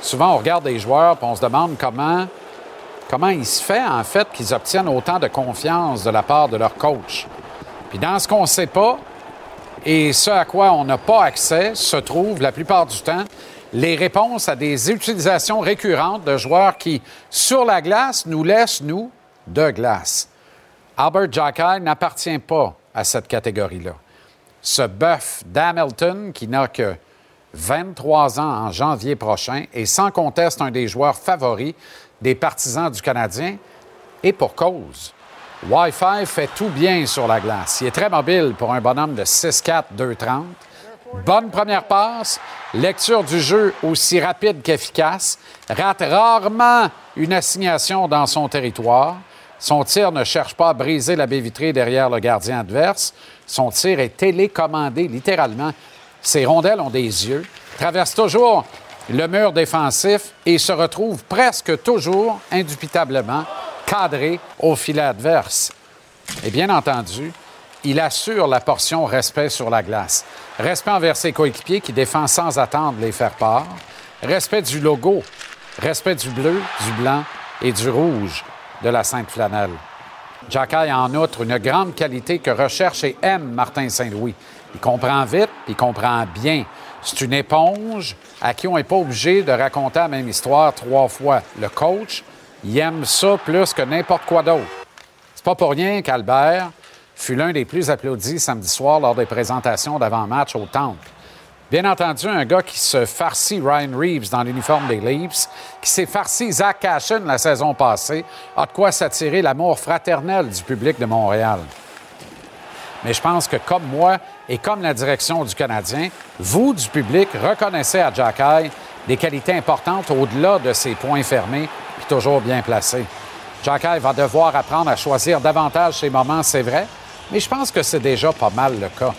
Souvent, on regarde des joueurs et on se demande comment, comment il se fait, en fait, qu'ils obtiennent autant de confiance de la part de leur coach. Puis dans ce qu'on ne sait pas et ce à quoi on n'a pas accès se trouve la plupart du temps les réponses à des utilisations récurrentes de joueurs qui, sur la glace, nous laissent, nous, de glace. Albert Jackay n'appartient pas à cette catégorie-là. Ce bœuf d'Hamilton, qui n'a que 23 ans en janvier prochain, est sans conteste un des joueurs favoris des partisans du Canadien, et pour cause. Wi-Fi fait tout bien sur la glace. Il est très mobile pour un bonhomme de 6'4", 2'30". Bonne première passe, lecture du jeu aussi rapide qu'efficace, rate rarement une assignation dans son territoire. Son tir ne cherche pas à briser la baie vitrée derrière le gardien adverse. Son tir est télécommandé littéralement. Ses rondelles ont des yeux, traversent toujours le mur défensif et se retrouvent presque toujours, indubitablement, cadré au filet adverse. Et bien entendu, il assure la portion respect sur la glace. Respect envers ses coéquipiers qui défend sans attendre les faire part. Respect du logo. Respect du bleu, du blanc et du rouge de la Sainte Flanelle. Jacky a en outre une grande qualité que recherche et aime Martin Saint-Louis. Il comprend vite, il comprend bien. C'est une éponge à qui on n'est pas obligé de raconter la même histoire trois fois. Le coach, il aime ça plus que n'importe quoi d'autre. C'est pas pour rien qu'Albert fut l'un des plus applaudis samedi soir lors des présentations d'avant-match au Temple. Bien entendu, un gars qui se farcit Ryan Reeves dans l'uniforme des Leafs, qui s'est farci Zach Cashin la saison passée, a de quoi s'attirer l'amour fraternel du public de Montréal. Mais je pense que comme moi et comme la direction du Canadien, vous, du public, reconnaissez à Jack des qualités importantes au-delà de ses points fermés et toujours bien placés. Jack va devoir apprendre à choisir davantage ses moments, c'est vrai, mais je pense que c'est déjà pas mal le cas.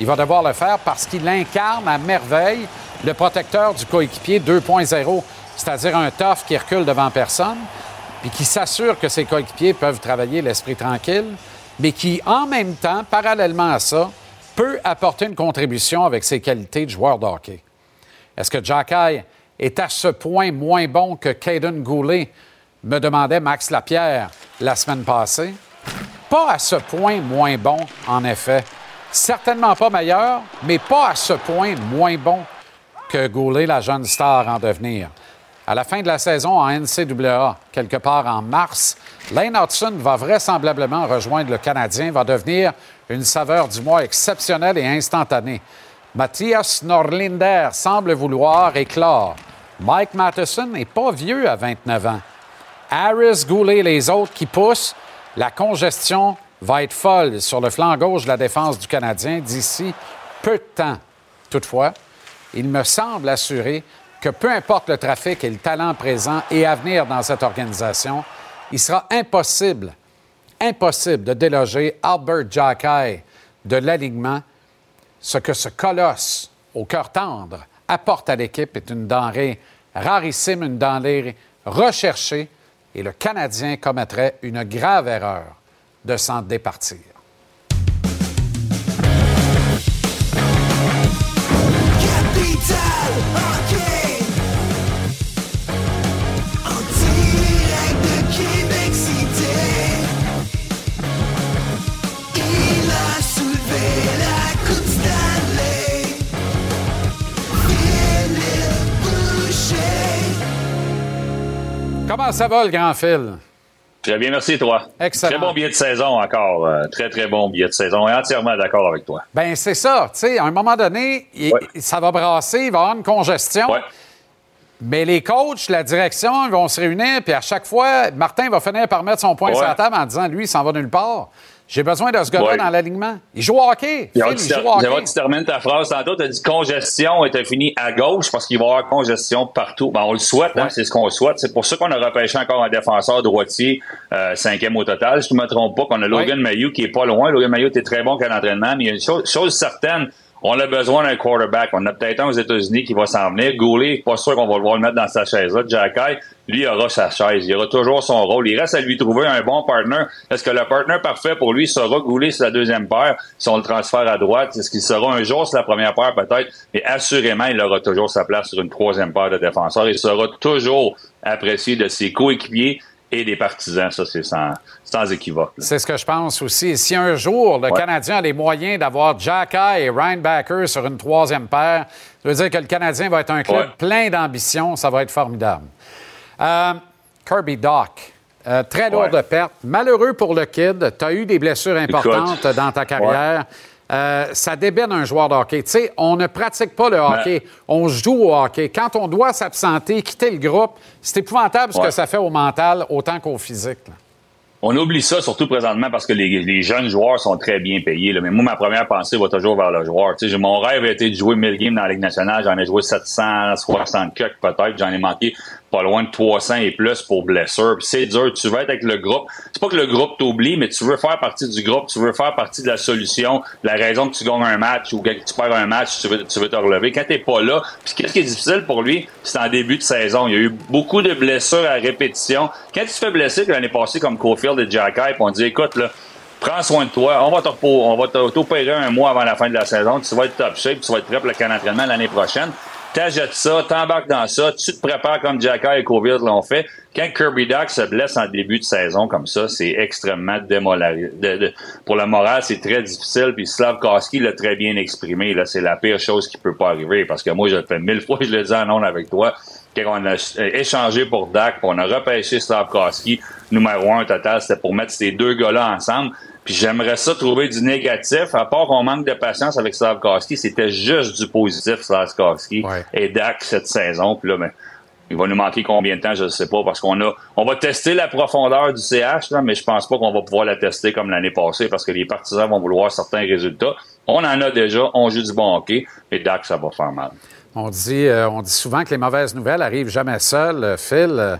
Il va devoir le faire parce qu'il incarne à merveille le protecteur du coéquipier 2.0 c'est-à-dire un tough qui recule devant personne, puis qui s'assure que ses coéquipiers peuvent travailler l'esprit tranquille, mais qui, en même temps, parallèlement à ça, peut apporter une contribution avec ses qualités de joueur de. Est-ce que Jack est à ce point moins bon que Caden Goulet, me demandait Max Lapierre la semaine passée? Pas à ce point moins bon, en effet. Certainement pas meilleur, mais pas à ce point moins bon que Goulet, la jeune star en devenir. À la fin de la saison en NCAA, quelque part en mars, Lane Hudson va vraisemblablement rejoindre le Canadien, va devenir une saveur du mois exceptionnelle et instantanée. Mathias Norlinder semble vouloir éclore. Mike Matheson n'est pas vieux à 29 ans. Harris, Goulet et les autres qui poussent, la congestion va être folle sur le flanc gauche de la défense du Canadien d'ici peu de temps. Toutefois, il me semble assuré que peu importe le trafic et le talent présent et à venir dans cette organisation, il sera impossible, impossible de déloger Albert Jackay de l'alignement. Ce que ce colosse au cœur tendre apporte à l'équipe est une denrée rarissime, une denrée recherchée, et le Canadien commettrait une grave erreur de s'en départir. Comment ça va, le grand fil? Très bien, merci toi. Excellent. Très bon billet de saison encore. Euh, très, très bon billet de saison. Et entièrement d'accord avec toi. Ben c'est ça. Tu sais, à un moment donné, ça va brasser, il va y avoir une congestion. Mais les coachs, la direction, ils vont se réunir, puis à chaque fois, Martin va finir par mettre son point sur la table en disant, lui, il s'en va nulle part. J'ai besoin de ce gars-là dans l'alignement. Il joue au hockey. il joue au hockey. Tu termines ta phrase tantôt. Tu as dit congestion et tu fini à gauche parce qu'il va y avoir congestion partout. Ben, on le souhaite, hein, c'est ce qu'on souhaite. C'est pour ça qu'on a repêché encore un défenseur droitier, euh, cinquième au total. Si je ne me trompe pas, qu'on a Logan Mayou qui est pas loin. Logan Mayou était très bon qu'à l'entraînement, mais il y a une chose, chose certaine on a besoin d'un quarterback. On a peut-être un aux États-Unis qui va s'en venir. Goulet, pas sûr qu'on va le voir le mettre dans sa chaise-là. Jacky, lui, aura sa chaise. Il aura toujours son rôle. Il reste à lui trouver un bon partner. Est-ce que le partner parfait pour lui sera Goulet sur la deuxième paire? Si on le transfère à droite? Est-ce qu'il sera un jour sur la première paire? Peut-être? Mais assurément, il aura toujours sa place sur une troisième paire de défenseurs. Il sera toujours apprécié de ses coéquipiers et des partisans. Ça, c'est sans, sans équivoque. C'est ce que je pense aussi. Si un jour le Canadien a les moyens d'avoir Jack et Ryan Backer sur une troisième paire, ça veut dire que le Canadien va être un club plein d'ambition. Ça va être formidable. Euh, Kirby Doc. Euh, très lourde de perte. Malheureux pour le kid. Tu as eu des blessures importantes dans ta carrière. Euh, ça débine un joueur de hockey. Tu sais, on ne pratique pas le hockey, on joue au hockey. Quand on doit s'absenter, quitter le groupe, c'est épouvantable ce que ça fait au mental autant qu'au physique. On oublie ça, surtout présentement, parce que les, jeunes joueurs sont très bien payés. Là. Mais moi, ma première pensée va toujours vers le joueur. mon rêve a été de jouer 1000 games dans la Ligue nationale. J'en ai joué 760 peut-être. J'en ai manqué pas loin de 300 et plus pour blessure. c'est dur. Tu veux être avec le groupe. C'est pas que le groupe t'oublie, mais tu veux faire partie du groupe. Tu veux faire partie de la solution. La raison que tu gagnes un match ou que tu perds un match, tu veux, tu veux te relever. Quand t'es pas là, puis qu'est-ce qui est difficile pour lui, c'est en début de saison. Il y a eu beaucoup de blessures à répétition. Quand tu te fais blesser l'année passée comme Cofield et Jack Hype, on dit, écoute, là, prends soin de toi. On va t'opérer un mois avant la fin de la saison. Tu vas être top shape. Tu vas être prêt pour le camp d'entraînement l'année prochaine t'ajoutes ça, t'embarques dans ça, tu te prépares comme Jacka et Covid l'ont fait. Quand Kirby Duck se blesse en début de saison comme ça, c'est extrêmement démolarisé. pour le moral, c'est très difficile. Puis Slavkowski l'a très bien exprimé. Là, c'est la pire chose qui peut pas arriver. Parce que moi, je le fais mille [LAUGHS] fois, je le dis en ondes avec toi. Quand on a échangé pour Dak, on a repêché Slavkowski, numéro un total, c'était pour mettre ces deux gars-là ensemble. Puis j'aimerais ça trouver du négatif. À part qu'on manque de patience avec Slavkowski, c'était juste du positif, Slavkowski et Dak cette saison. Puis là, ben, il va nous manquer combien de temps, je ne sais pas, parce qu'on a, on va tester la profondeur du CH, là, mais je pense pas qu'on va pouvoir la tester comme l'année passée, parce que les partisans vont vouloir certains résultats. On en a déjà, on joue du bon hockey, mais Dak, ça va faire mal. On dit, euh, on dit souvent que les mauvaises nouvelles arrivent jamais seules, euh, Phil. Euh,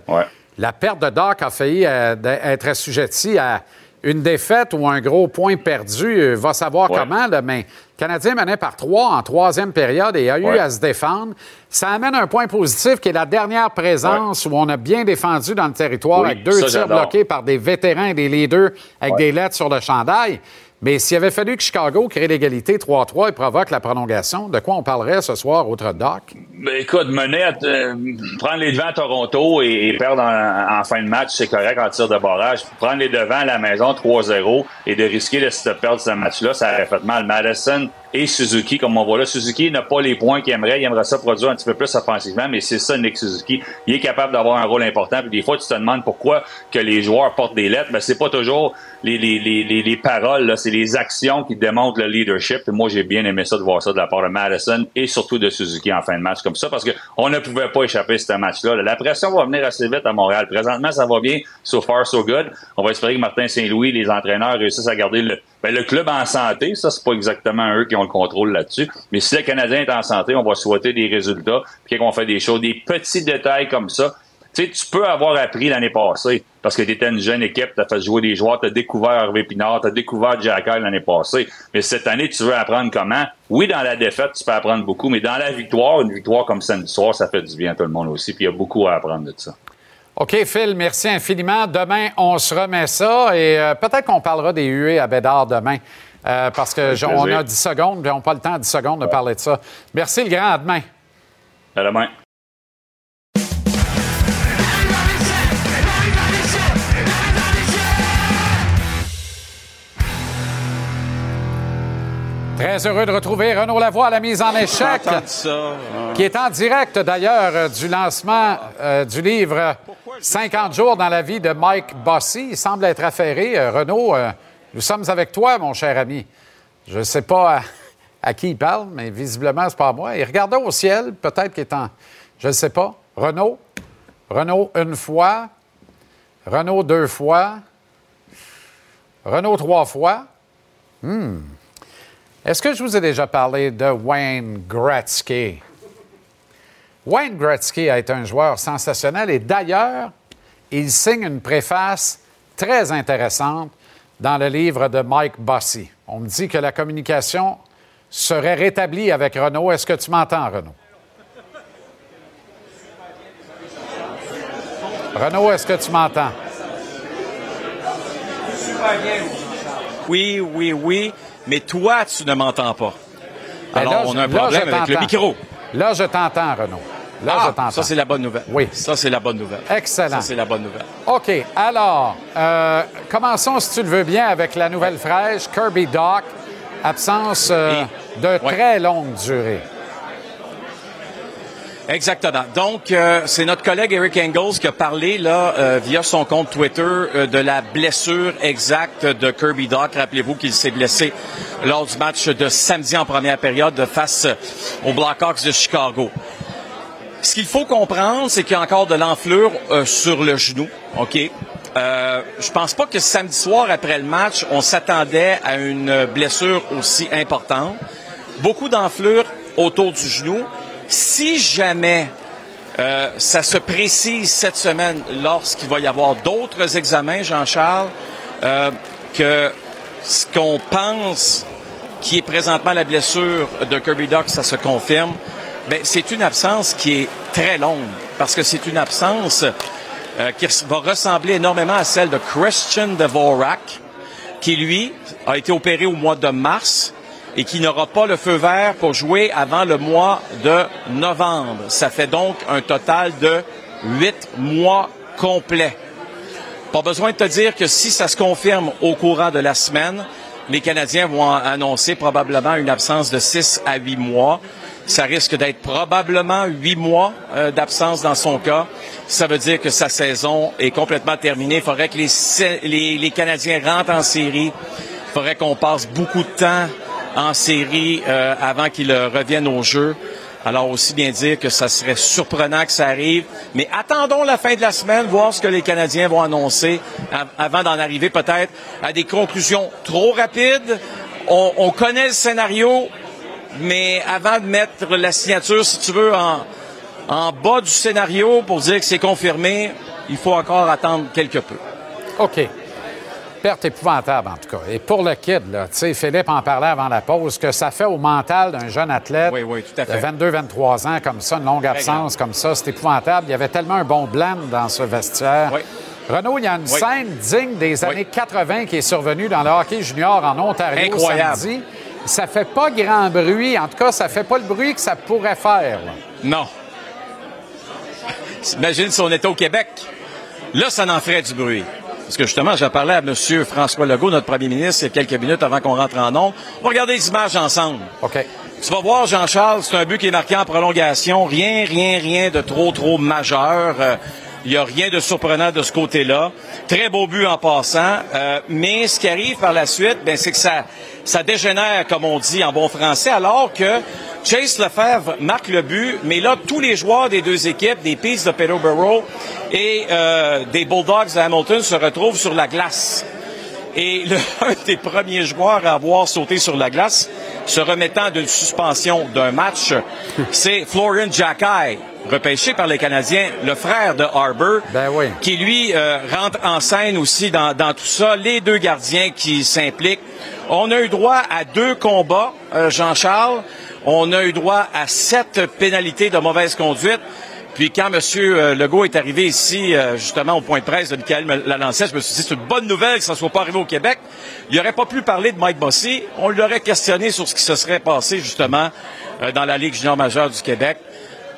la perte de Dak a failli être assujettie à une défaite ou un gros point perdu, euh, va savoir comment, mais Canadien menait par trois en troisième période et a eu à se défendre. Ça amène un point positif qui est la dernière présence où on a bien défendu dans le territoire avec deux tirs bloqués par des vétérans et des leaders avec des lettres sur le chandail. Mais s'il avait fallu que Chicago crée l'égalité 3-3 et provoque la prolongation, de quoi on parlerait ce soir, autre Doc? Ben, écoute, mener euh, prendre les devants à Toronto et, perdre en, fin de match, c'est correct en tir de barrage. Prendre les devants à la maison 3-0 et de risquer de, perdre ce match-là, ça aurait fait mal. Madison et Suzuki, comme on voit là, Suzuki n'a pas les points qu'il aimerait. Il aimerait ça produire un petit peu plus offensivement, mais c'est ça, Nick Suzuki. Il est capable d'avoir un rôle important. Puis des fois, tu te demandes pourquoi que les joueurs portent des lettres. Ben, c'est pas toujours les, les, les, les paroles, c'est les actions qui démontrent le leadership. Moi, j'ai bien aimé ça de voir ça de la part de Madison et surtout de Suzuki en fin de match comme ça, parce qu'on ne pouvait pas échapper à ce match-là. La pression va venir assez vite à Montréal. Présentement, ça va bien. So far, so good. On va espérer que Martin Saint-Louis, les entraîneurs, réussissent à garder le, ben, le club en santé. Ça, c'est pas exactement eux qui ont le contrôle là-dessus. Mais si le Canadien est en santé, on va souhaiter des résultats. Puis qu'on fait des choses, des petits détails comme ça. Tu sais, tu peux avoir appris l'année passée parce que tu étais une jeune équipe, tu as fait jouer des joueurs, tu as découvert Hervé Pinard, tu as découvert Jack l'année passée. Mais cette année, tu veux apprendre comment? Oui, dans la défaite, tu peux apprendre beaucoup, mais dans la victoire, une victoire comme samedi soir, ça fait du bien à tout le monde aussi. Puis il y a beaucoup à apprendre de ça. OK, Phil, merci infiniment. Demain, on se remet ça et euh, peut-être qu'on parlera des huées à Bédard demain. Euh, parce qu'on a 10 secondes, mais on n'a pas le temps, 10 secondes, de parler de ça. Merci, le grand. À demain. À demain. Très heureux de retrouver Renaud Lavoie à la mise en échec, qui est en direct d'ailleurs euh, du lancement euh, du livre 50 jours dans la vie de Mike Bossy. Il semble être affairé. Euh, Renaud, nous sommes avec toi, mon cher ami. Je ne sais pas à, qui il parle, mais visiblement, c'est pas moi. Il regardait au ciel, peut-être qu'il est en. Je ne sais pas. Renaud? Renaud une fois. Renaud deux fois. Renaud trois fois. Hmm. Est-ce que je vous ai déjà parlé de Wayne Gretzky? Wayne Gretzky a été un joueur sensationnel et d'ailleurs, il signe une préface très intéressante dans le livre de Mike Bossy. On me dit que la communication serait rétablie avec Renault. Est-ce que tu m'entends, Renaud? Renaud, est-ce que tu m'entends? Oui, oui, oui mais toi, tu ne m'entends pas. Ben Alors, on a un problème avec le micro. Là, je t'entends, Renaud. Là, ah, je t'entends. Ça, c'est la bonne nouvelle. Oui. Ça, c'est la bonne nouvelle. Excellent. Ça, c'est la bonne nouvelle. OK. Alors, euh, commençons, si tu le veux bien, avec la nouvelle fraîche, Kirby Doc, absence euh, de très longue durée. Exactement. Donc, euh, c'est notre collègue Eric Engels qui a parlé là euh, via son compte Twitter euh, de la blessure exacte de Kirby Doc. Rappelez-vous qu'il s'est blessé lors du match de samedi en première période face aux Blackhawks de Chicago. Ce qu'il faut comprendre, c'est qu'il y a encore de l'enflure sur le genou. Ok? Je pense pas que samedi soir après le match, on s'attendait à une blessure aussi importante. Beaucoup d'enflure autour du genou. Si jamais euh, ça se précise cette semaine lorsqu'il va y avoir d'autres examens, Jean-Charles, euh, que ce qu'on pense qui est présentement la blessure de Kirby Doc, ça se confirme, ben, c'est une absence qui est très longue. Parce que c'est une absence euh, qui va ressembler énormément à celle de Christian Dvorak, qui lui a été opéré au mois de mars et qui n'aura pas le feu vert pour jouer avant le mois de novembre. Ça fait donc un total de huit mois complets. Pas besoin de te dire que si ça se confirme au courant de la semaine, les Canadiens vont annoncer probablement une absence de six à huit mois. Ça risque d'être probablement huit mois euh, d'absence dans son cas. Ça veut dire que sa saison est complètement terminée. Il faudrait que les, Canadiens rentrent en série. Il faudrait qu'on passe beaucoup de temps en série euh, avant qu'il revienne au jeu. Alors aussi bien dire que ça serait surprenant que ça arrive, mais attendons la fin de la semaine, voir ce que les Canadiens vont annoncer avant d'en arriver peut-être à des conclusions trop rapides. On, on, connaît le scénario, mais avant de mettre la signature, si tu veux, en, en bas du scénario pour dire que c'est confirmé, il faut encore attendre quelque peu. OK. Perte épouvantable, en tout cas. Et pour le kid, là, Philippe en parlait avant la pause, que ça fait au mental d'un jeune athlète oui, oui, tout à fait. de 22-23 ans comme ça, une longue absence comme ça, c'est épouvantable. Il y avait tellement un bon blend dans ce vestiaire. Oui. Renaud, il y a une scène digne des années 80 qui est survenue dans le hockey junior en Ontario Incroyable. samedi. Ça fait pas grand bruit. En tout cas, ça fait pas le bruit que ça pourrait faire. là. Non. Imagine si on était au Québec. Là, ça en ferait du bruit. Parce que justement, j'ai parlé à M. François Legault, notre premier ministre, il y a quelques minutes avant qu'on rentre en nombre. On va regarder les images ensemble. OK. Tu vas voir, Jean-Charles, c'est un but qui est marqué en prolongation. Rien, rien, rien de trop, trop majeur. Euh, Il n'y a rien de surprenant de ce côté-là. Très beau but en passant. Euh, mais ce qui arrive par la suite, ben, c'est que ça, dégénère, comme on dit en bon français, alors que Chase Lefebvre marque le but, mais là, tous les joueurs des deux équipes, des Peace de Peterborough et euh, des Bulldogs de Hamilton, se retrouvent sur la glace. Et le, [LAUGHS] un des premiers joueurs à avoir sauté sur la glace, se remettant d'une suspension d'un match, c'est Florian Jacky, repêché par les Canadiens, le frère de Harbour, qui lui euh, rentre en scène aussi dans, dans tout ça. Les deux gardiens qui s'impliquent. On a eu droit à deux combats, euh, Jean-Charles. On a eu droit à sept pénalités de mauvaise conduite. Puis quand M. Legault est arrivé ici, euh, justement, au point de presse de Michael Lalancet, je me suis dit, c'est une bonne nouvelle que ça ne soit pas arrivé au Québec. Il n'aurait pas pu parler de Mike Bossy. On l'aurait questionné sur ce qui se serait passé, justement, euh, dans la Ligue junior majeure du Québec.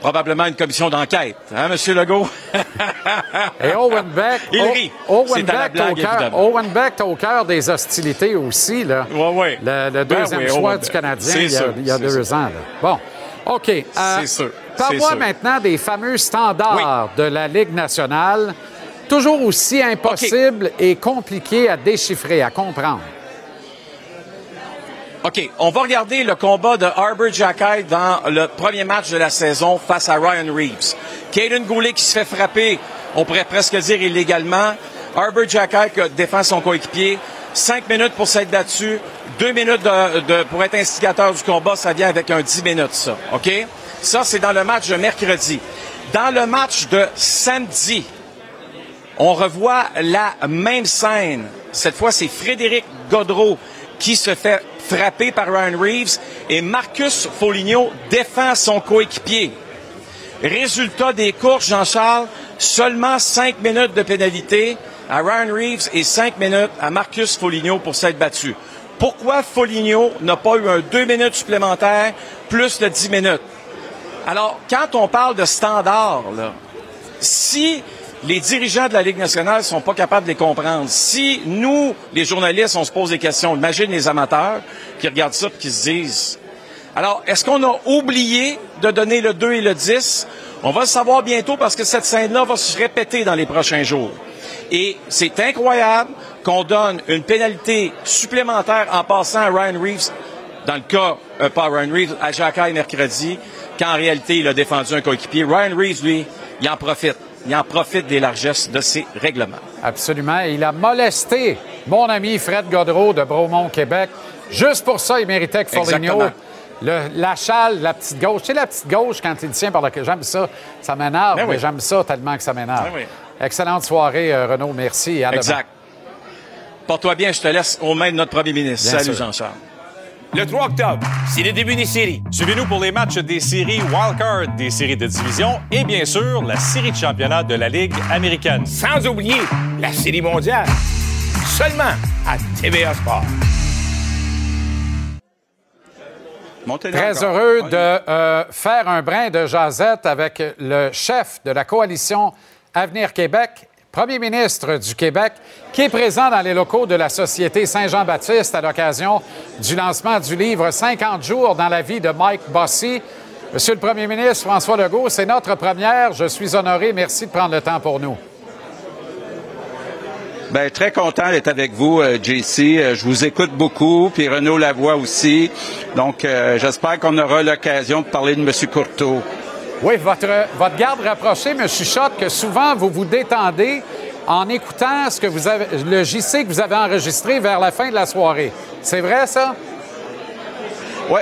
Probablement une commission d'enquête, hein, M. Legault? [LAUGHS] Et Owen Beck, Il rit. Owen Beck, blague, au. Owen Beck est au cœur des hostilités aussi. Là. ouais. Le, le Ben deuxième oui, choix du. Canadien il y a, il y a deux ans. là. Bon, OK. euh, C'est sûr, Parle-moi maintenant des fameux standards de la Ligue nationale, toujours aussi impossibles et compliqués à déchiffrer, à comprendre. OK, on va regarder le combat de Arbor Jacky dans le premier match de la saison face à Ryan Reeves. Caden Goulet qui se fait frapper, on pourrait presque dire illégalement. Arbor Jacky qui défend son coéquipier. Cinq minutes pour s'être battu. Deux minutes de- de- pour être instigateur du combat, ça vient avec un 10 minutes, ça. OK? Ça, c'est dans le match de mercredi. Dans le match de samedi, on revoit la même scène. Cette fois, c'est Frédéric Godreau qui se fait frapper par Ryan Reeves et Marcus Foligno défend son coéquipier. Résultat des courses, Jean-Charles, seulement cinq minutes de pénalité à Ryan Reeves et cinq minutes à Marcus Foligno pour s'être battu. Pourquoi Foligno n'a pas eu un deux minutes supplémentaires plus de dix minutes? Alors, quand on parle de standards, là, si les dirigeants de la Ligue nationale sont pas capables de les comprendre, si nous, les journalistes, on se pose des questions, imagine les amateurs qui regardent ça et qui se disent alors, est-ce qu'on a oublié de donner le 2 et le 10? On va le savoir bientôt parce que cette scène-là va se répéter dans les prochains jours. Et c'est incroyable qu'on donne une pénalité supplémentaire en passant à Ryan Reeves, dans le cas, euh, pas Ryan Reeves, à Jacques mercredi, quand en réalité, il a défendu un coéquipier. Ryan Reeves, lui, il en profite. Il en profite des largesses de ses règlements. Absolument. Il a molesté mon ami Fred Godreau de Bromont, Québec. Juste pour ça, il méritait que Foligno, le, la chale, la petite gauche. Tu sais, la petite gauche, quand il tient par le... J'aime ça. Ça m'énerve, Ben oui. mais j'aime ça tellement que ça m'énerve. Ben oui. Excellente soirée, euh, Renaud. Merci. à. Exact. Porte-toi bien, je te laisse aux mains de notre premier ministre. Bien Salut. Jean-Charles. Le 3 octobre, c'est le début des séries. Suivez-nous pour les matchs des séries Wildcard, des séries de division et bien sûr la série de championnat de la Ligue américaine. Sans oublier la Série mondiale. Seulement à TVA Sport. Très heureux de euh, faire un brin de jasette avec le chef de la coalition Avenir Québec, premier ministre du Québec, qui est présent dans les locaux de la Société Saint-Jean-Baptiste à l'occasion du lancement du livre 50 jours dans la vie de Mike Bossy. Monsieur le premier ministre François Legault, c'est notre première. Je suis honoré. Merci de prendre le temps pour nous. Ben, très content d'être avec vous, euh, JC. Euh, je vous écoute beaucoup, puis Renaud Lavoie aussi. Donc, euh, j'espère qu'on aura l'occasion de parler de M. Courteau. Oui, votre, garde rapproché me chuchote que souvent vous vous détendez en écoutant ce que vous avez, le JC que vous avez enregistré vers la fin de la soirée. C'est vrai, ça? Oui,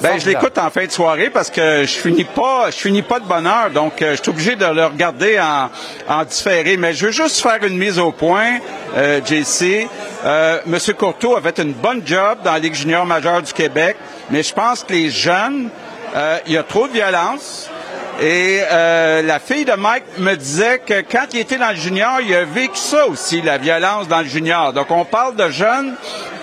Ben, je l'écoute en fin de soirée parce que je finis pas, je finis pas de bonne heure, donc euh, je suis obligé de le regarder en, en différé. Mais je veux juste faire une mise au point, euh, JC. Euh, Monsieur Courteau a fait une bonne job dans la Ligue junior majeure du Québec, mais je pense que les jeunes, euh, il y a trop de violence. Et euh, la fille de Mike me disait que quand il était dans le junior, il a vécu ça aussi, la violence dans le junior. Donc on parle de jeunes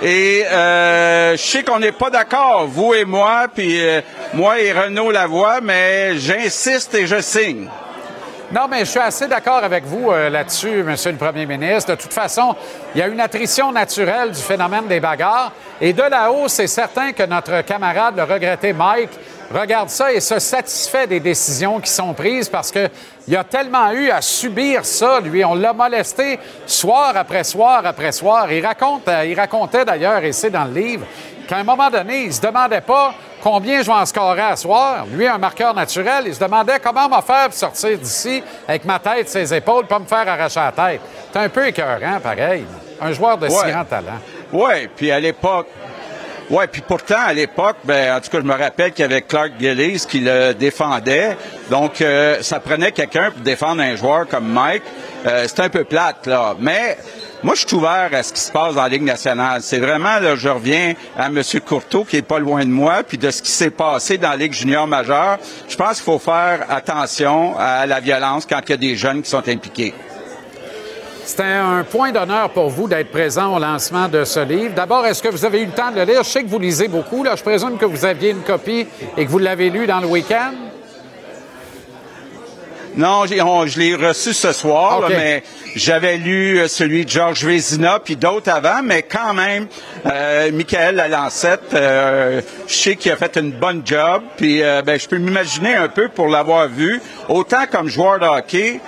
et euh, je sais qu'on n'est pas d'accord, vous et moi, puis euh, moi et Renaud Lavoie, mais j'insiste et je signe. Non, mais je suis assez d'accord avec vous là-dessus, Monsieur le Premier ministre. De toute façon, il y a une attrition naturelle du phénomène des bagarres. Et de là-haut, c'est certain que notre camarade, le regretté Mike, regarde ça et se satisfait des décisions qui sont prises parce que il a tellement eu à subir ça, lui. On l'a molesté soir après soir après soir. Il, raconte, euh, il racontait d'ailleurs, et c'est dans le livre, qu'à un moment donné, il se demandait pas combien je vais en scorer à soir. Lui, un marqueur naturel, il se demandait comment va faire pour sortir d'ici avec ma tête, ses épaules, pas me faire arracher la tête. C'est un peu écœurant, pareil. Un joueur de si grand talent. Oui, puis à l'époque, oui, puis pourtant, à l'époque, ben, en tout cas, je me rappelle qu'il y avait Clark Gillies qui le défendait. Donc, euh, ça prenait quelqu'un pour défendre un joueur comme Mike. Euh, un peu plate, là. Mais moi, je suis ouvert à ce qui se passe dans la Ligue nationale. C'est vraiment, là, je reviens à M. Courteau, qui est pas loin de moi, puis de ce qui s'est passé dans la Ligue junior majeure. Je pense qu'il faut faire attention à la violence quand il y a des jeunes qui sont impliqués. C'était un point d'honneur pour vous d'être présent au lancement de ce livre. D'abord, est-ce que vous avez eu le temps de le lire? Je sais que vous lisez beaucoup. Là. Je présume que vous aviez une copie et que vous l'avez lu dans le week-end. Non, je l'ai reçu ce soir, mais j'avais lu euh, celui de Georges Vézina puis d'autres avant, mais quand même, euh, Michael Lalancette, euh, je sais qu'il a fait une bonne job, puis euh, ben, je peux m'imaginer un peu pour l'avoir vu. Autant comme joueur de hockey,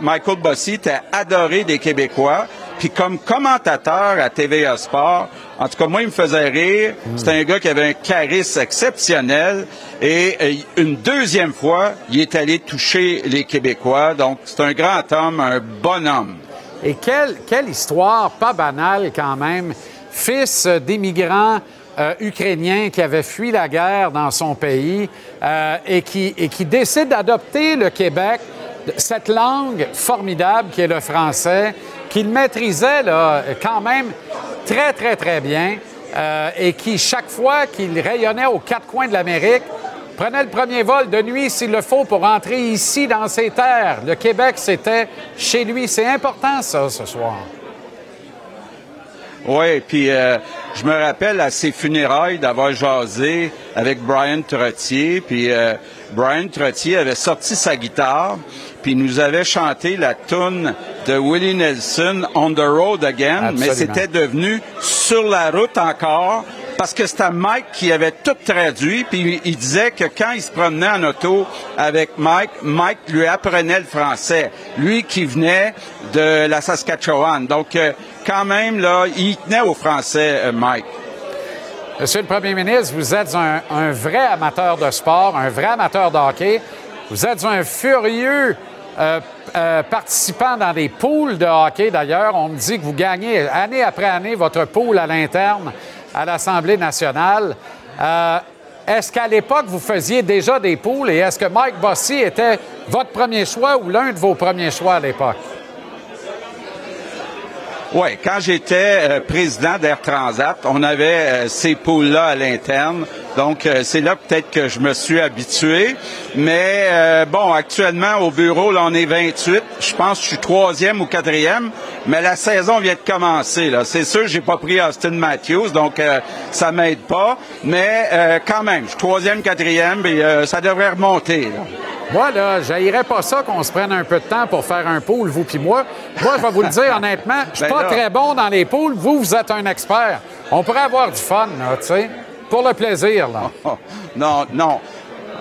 Michael Bossy était adoré des Québécois. Puis comme commentateur à TVA Sport, en tout cas, moi, il me faisait rire. C'était un gars qui avait un charisme exceptionnel. Et euh, une deuxième fois, il est allé toucher les Québécois. Donc, c'est un grand homme, un bon homme. Et quelle, quelle histoire, pas banale quand même. Fils d'immigrants euh, ukrainiens qui avaient fui la guerre dans son pays euh, et, qui, et qui décide d'adopter le Québec, cette langue formidable qui est le français, qu'il maîtrisait quand même très, très, très bien euh, et qui, chaque fois qu'il rayonnait aux quatre coins de l'Amérique, prenait le premier vol de nuit s'il le faut pour entrer ici dans ses terres. Le Québec, c'était chez lui. C'est important, ça, ce soir. Oui, puis euh, je me rappelle à ses funérailles d'avoir jasé avec Brian Trottier, puis euh, Brian Trottier avait sorti sa guitare, puis nous avait chanté la tune de Willie Nelson, On the Road Again, mais c'était devenu Sur la route encore, parce que c'était Mike qui avait tout traduit, puis il disait que quand il se promenait en auto avec Mike, Mike lui apprenait le français. Lui qui venait de la Saskatchewan. Donc, euh, quand même, là, il tenait au français, euh, Mike. Monsieur le Premier ministre, vous êtes un, un, vrai amateur de sport, un vrai amateur de hockey. Vous êtes un furieux euh, euh, participant dans des poules de hockey, d'ailleurs. On me dit que vous gagnez année après année votre pool à l'interne à l'Assemblée nationale. Euh, est-ce qu'à l'époque, vous faisiez déjà des poules et est-ce que Mike Bossy était votre premier choix ou l'un de vos premiers choix à l'époque? Oui, quand j'étais euh, président d'Air Transat, on avait euh, ces poules-là à l'interne. Donc, euh, c'est là peut-être que je me suis habitué. Mais bon, actuellement, au bureau, là, on est 28. Je pense que je suis troisième ou quatrième. Mais la saison vient de commencer. Là. C'est sûr, j'ai pas pris Austin Matthews, donc ça m'aide pas. Mais quand même, je suis troisième, quatrième, et ça devrait remonter. Là. Moi, là, j'haïrais pas ça qu'on se prenne un peu de temps pour faire un pool, vous puis moi. Moi, je vais vous le dire honnêtement, je suis ben pas très bon dans les poules. Vous, vous êtes un expert. On pourrait avoir du fun, là, tu sais, pour le plaisir, là. [LAUGHS] non, non.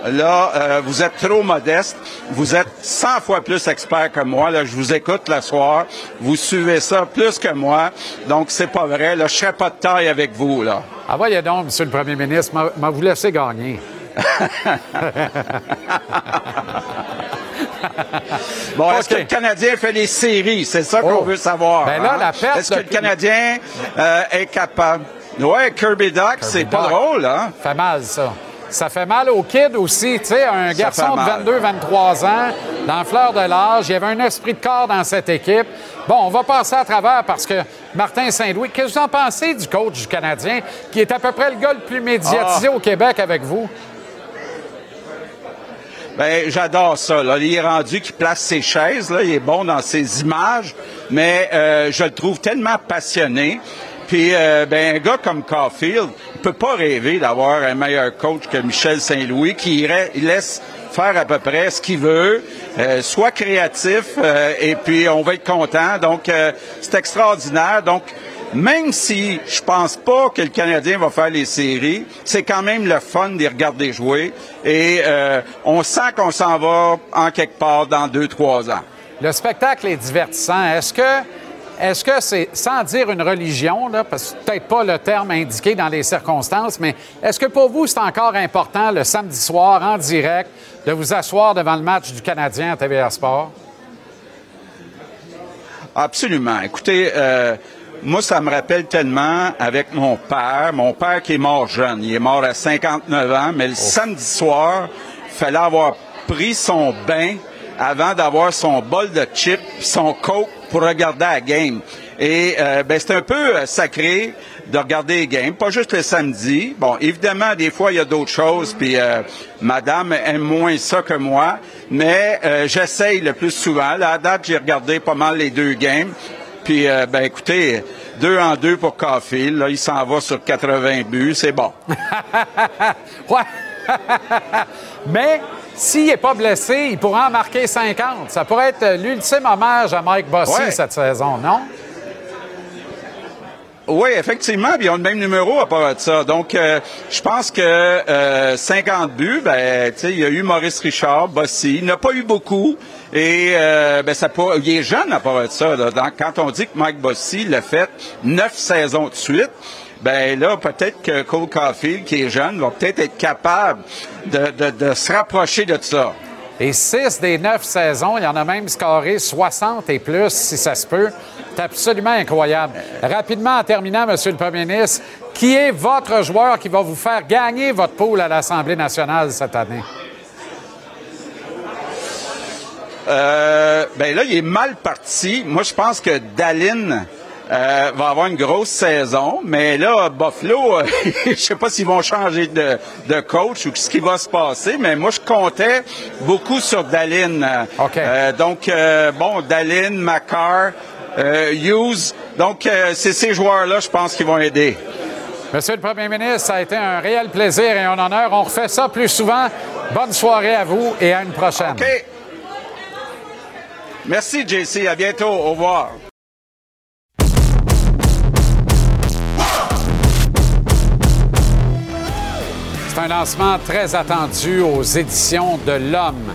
Là, euh, vous êtes trop modeste. Vous êtes 100 fois plus expert que moi. Là, je vous écoute le soir. Vous suivez ça plus que moi. Donc, c'est pas vrai. Là, je serais pas de taille avec vous, là. Ah, voyez donc, Monsieur le Premier ministre, m'a vous laissé gagner. [LAUGHS] bon, est-ce que le Canadien fait les séries? C'est ça qu'on oh. veut savoir. Ben là, hein? Est-ce que le Canadien euh, est capable? Ouais, Kirby Duck, c'est pas drôle, hein? Fait mal, ça. Ça fait mal aux kids aussi, tu sais, un garçon de 22-23 ans, dans fleur de l'âge, il y avait un esprit de corps dans cette équipe. Bon, on va passer à travers parce que Martin Saint-Louis, qu'est-ce que vous en pensez du coach du Canadien, qui est à peu près le gars le plus médiatisé ah. au Québec avec vous? Ben, j'adore ça. Là. Il est rendu qu'il place ses chaises. Là. Il est bon dans ses images, mais euh, je le trouve tellement passionné. Puis, euh, ben, un gars comme Caulfield, il peut pas rêver d'avoir un meilleur coach que Michel Saint-Louis, qui laisse faire à peu près ce qu'il veut, euh, soit créatif, euh, et puis on va être content. Donc, c'est extraordinaire. Donc, même si je pense pas que le Canadien va faire les séries, c'est quand même le fun d'y regarder jouer. Et on sent qu'on s'en va en quelque part dans deux, trois ans. Le spectacle est divertissant. Est-ce que est-ce que c'est, sans dire une religion, là, parce que peut-être pas le terme indiqué dans les circonstances, mais est-ce que pour vous, c'est encore important le samedi soir, en direct, de vous asseoir devant le match du Canadien à TVA Sport? Absolument. Écoutez, euh, moi, ça me rappelle tellement avec mon père, mon père qui est mort jeune. Il est mort à 59 ans, mais le oh. samedi soir, il fallait avoir pris son bain avant d'avoir son bol de chips, son coke pour regarder la game. Et euh, ben, c'est un peu euh, sacré de regarder les games, pas juste le samedi. Bon, évidemment, des fois, il y a d'autres choses, puis euh, madame aime moins ça que moi, mais j'essaye le plus souvent. Là, à date, j'ai regardé pas mal les deux games. Puis, ben écoutez, deux en deux pour Caulfield. Là, il s'en va sur 80 buts, c'est bon. [LAUGHS] ouais. [LAUGHS] mais s'il n'est pas blessé, il pourra en marquer 50. Ça pourrait être l'ultime hommage à Mike Bossy cette saison, non? Oui, effectivement, ils ont le même numéro à part de ça. Donc, euh, je pense que 50 euh, buts, ben, tu sais, il y a eu Maurice Richard, Bossy. Il n'a pas eu beaucoup. Et euh, ben, ça pas, il est jeune à part de ça. quand on dit que Mike Bossy l'a fait neuf saisons de suite, ben là, peut-être que Cole Caulfield, qui est jeune, va peut-être être capable de, se rapprocher de ça. Et six des neuf saisons, il y en a même scoré 60 et plus, si ça se peut. C'est absolument incroyable. Rapidement, en terminant, Monsieur le Premier ministre, qui est votre joueur qui va vous faire gagner votre pôle à l'Assemblée nationale cette année? Euh, ben là, il est mal parti. Moi, je pense que Dallin euh, va avoir une grosse saison, mais là, Buffalo, [LAUGHS] je sais pas s'ils vont changer de, de, coach ou ce qui va se passer, mais moi, je comptais beaucoup sur Dallin. Euh, donc, euh, bon, Dallin, Macar, Hughes, donc c'est ces joueurs-là, je pense, qui vont aider. Monsieur le Premier ministre, ça a été un réel plaisir et un honneur. On refait ça plus souvent. Bonne soirée à vous et à une prochaine. OK. Merci, JC. À bientôt. Au revoir. C'est un lancement très attendu aux éditions de L'Homme.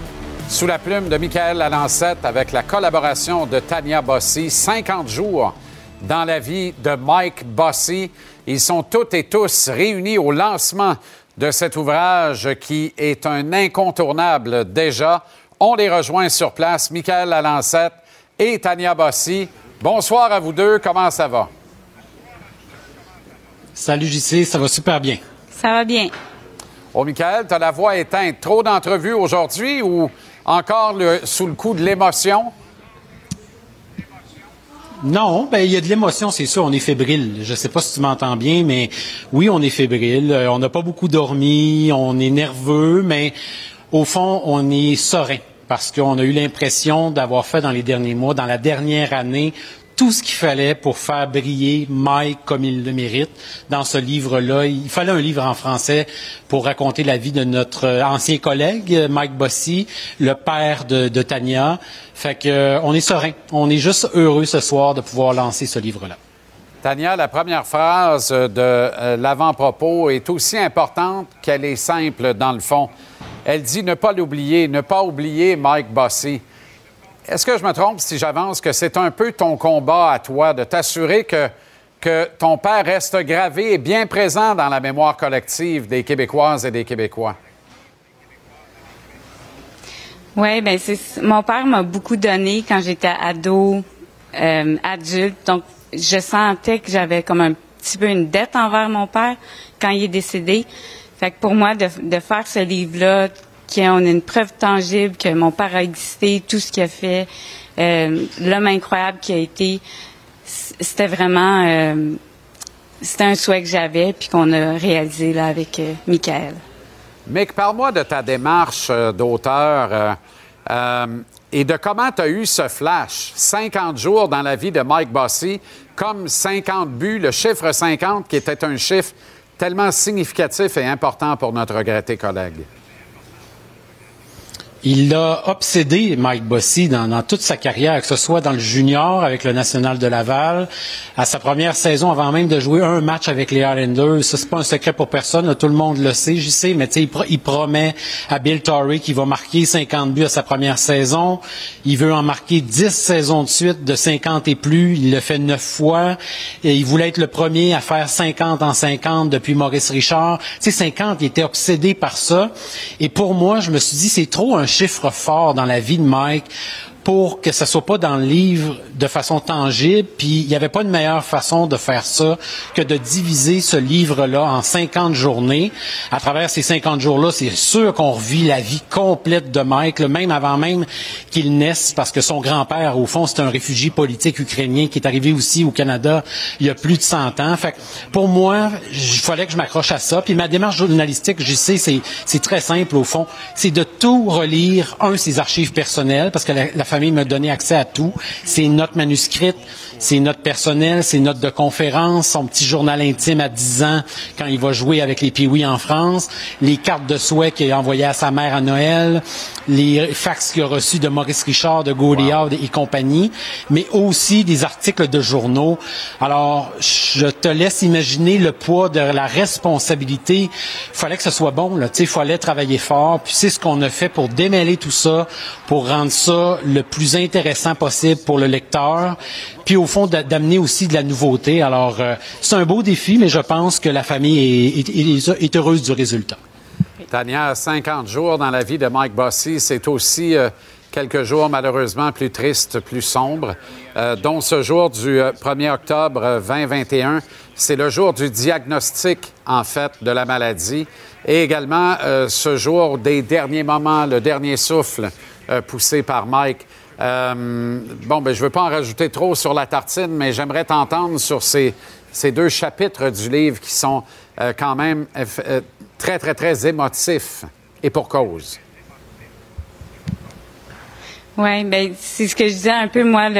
Sous la plume de Michael Lalancette avec la collaboration de Tania Bossy, 50 jours dans la vie de Mike Bossy. Ils sont toutes et tous réunis au lancement de cet ouvrage qui est un incontournable déjà. On les rejoint sur place, Michael Lalancette et Tania Bossy. Bonsoir à vous deux, comment ça va? Salut JC, ça va super bien. Ça va bien. Oh, Michael, tu as la voix éteinte. Trop d'entrevues aujourd'hui ou encore sous le coup de l'émotion? Non, ben il y a de l'émotion, c'est sûr. On est fébrile. Je sais pas si tu m'entends bien, mais oui, on est fébrile. Euh, on n'a pas beaucoup dormi, on est nerveux, mais au fond, on est serein parce qu'on a eu l'impression d'avoir fait dans les derniers mois, dans la dernière année, tout ce qu'il fallait pour faire briller Mike comme il le mérite dans ce livre-là. Il fallait un livre en français pour raconter la vie de notre ancien collègue Mike Bossy, le père de, Tania. Fait que euh, on est serein, on est juste heureux ce soir de pouvoir lancer ce livre-là. Tania, la première phrase de euh, l'avant-propos est aussi importante qu'elle est simple dans le fond. Elle dit ne pas l'oublier, ne pas oublier Mike Bossy. Est-ce que je me trompe si j'avance que c'est un peu ton combat à toi de t'assurer que, ton père reste gravé et bien présent dans la mémoire collective des Québécoises et des Québécois? Oui, ben c'est mon père m'a beaucoup donné quand j'étais ado, euh, adulte. Donc, je sentais que j'avais comme un petit peu une dette envers mon père quand il est décédé. Fait que pour moi, de, de faire ce livre-là, qu'on a une preuve tangible que mon père a existé, tout ce qu'il a fait, euh, l'homme incroyable qui a été, c'était vraiment, euh, c'était un souhait que j'avais puis qu'on a réalisé là avec euh, Michael. Mick, parle-moi de ta démarche d'auteur et de comment tu as eu ce flash. 50 jours dans la vie de Mike Bossy, comme 50 buts, le chiffre 50 qui était un chiffre tellement significatif et important pour notre regretté collègue. Il l'a obsédé, Mike Bossy, dans, toute sa carrière, que ce soit dans le junior avec le National de Laval, à sa première saison, avant même de jouer un match avec les Islanders. Ça, c'est pas un secret pour personne, tout le monde le sait, j'y sais, mais il, il promet à Bill Torrey qu'il va marquer 50 buts à sa première saison. Il veut en marquer 10 saisons de suite de 50 et plus. Il le fait neuf fois. Et il voulait être le premier à faire 50 en 50 depuis Maurice Richard. Tu sais, 50, il était obsédé par ça. Et pour moi, je me suis dit, c'est trop un chiffre fort dans la vie de Mike pour que ça soit pas dans le livre de façon tangible. Puis il n'y avait pas de meilleure façon de faire ça que de diviser ce livre-là en 50 journées. À travers ces 50 jours-là, c'est sûr qu'on revit la vie complète de Mike, même avant même qu'il naisse, parce que son grand-père, au fond, c'est un réfugié politique ukrainien qui est arrivé aussi au Canada il y a plus de 100 ans. Fait pour moi, il fallait que je m'accroche à ça. Puis ma démarche journalistique, je sais, c'est très simple au fond. C'est de tout relire, un, ses archives personnelles, parce que la famille m'a donné accès à tout. C'est une note manuscrite, c'est une note personnelle, c'est une note de conférence, son petit journal intime à 10 ans quand il va jouer avec les Pee-Wee en France, les cartes de souhait qu'il a envoyées à sa mère à Noël, les fax qu'il a reçus de Maurice Richard, de Gauliard et compagnie, mais aussi des articles de journaux. Alors, je te laisse imaginer le poids de la responsabilité. Il fallait que ce soit bon, là. Il fallait travailler fort. Puis c'est ce qu'on a fait pour démêler tout ça, pour rendre ça le plus intéressant possible pour le lecteur, puis au fond d'amener aussi de la nouveauté. Alors, euh, c'est un beau défi, mais je pense que la famille est, heureuse du résultat. Tania, 50 jours dans la vie de Mike Bossy, c'est aussi euh, quelques jours malheureusement plus tristes, plus sombres, euh, dont ce jour du 1er octobre 2021. C'est le jour du diagnostic, en fait, de la maladie et également ce jour des derniers moments, le dernier souffle poussé par Mike. Euh, bon, ben, je ne veux pas en rajouter trop sur la tartine, mais j'aimerais t'entendre sur ces, deux chapitres du livre qui sont euh, quand même euh, très, très, très émotifs et pour cause. Oui, ben c'est ce que je disais un peu. Moi,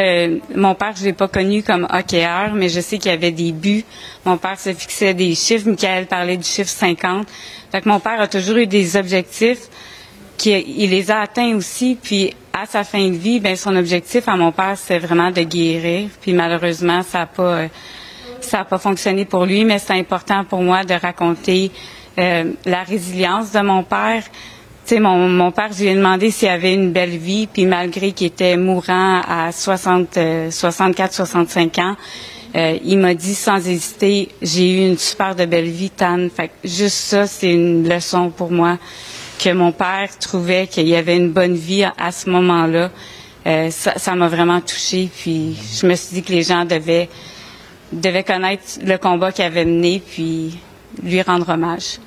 mon père, je l'ai pas connu comme hockeyeur, mais je sais qu'il y avait des buts. Mon père se fixait des chiffres. Michael parlait du chiffre 50. Fait que mon père a toujours eu des objectifs il les a atteints aussi. Puis à sa fin de vie, ben son objectif à mon père, c'est vraiment de guérir. Puis malheureusement, ça n'a pas euh, ça a pas fonctionné pour lui, mais c'est important pour moi de raconter euh, la résilience de mon père. Tu mon, père, je lui ai demandé s'il avait une belle vie, puis malgré qu'il était mourant à 60, 64, 65 ans, euh, il m'a dit sans hésiter, j'ai eu une super de belle vie, Tan. Fait juste ça, c'est une leçon pour moi que mon père trouvait qu'il y avait une bonne vie à, ce moment-là, euh, ça m'a vraiment touchée. Puis je me suis dit que les gens devaient, devaient connaître le combat qu'il avait mené, puis lui rendre hommage.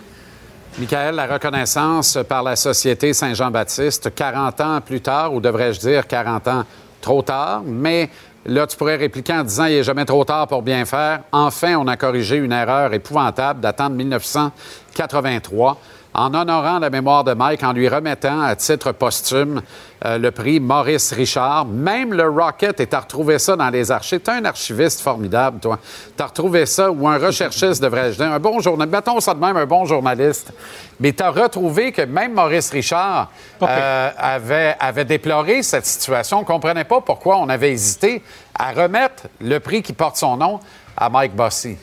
Michael, la reconnaissance par la Société Saint-Jean-Baptiste, 40 ans plus tard, ou devrais-je dire 40 ans trop tard, mais là, tu pourrais répliquer en disant il n'est jamais trop tard pour bien faire. Enfin, on a corrigé une erreur épouvantable datant de 1983 en honorant la mémoire de Mike, en lui remettant à titre posthume euh, le prix Maurice Richard. Même le Rocket, et tu as retrouvé ça dans les archives. Tu es un archiviste formidable, toi. Tu as retrouvé ça, ou un recherchiste, devrais-je dire, un bon journaliste. Mettons ça de même, un bon journaliste. Mais tu as retrouvé que même Maurice Richard euh, avait, avait déploré cette situation. On ne comprenait pas pourquoi on avait hésité à remettre le prix qui porte son nom à Mike Bossy.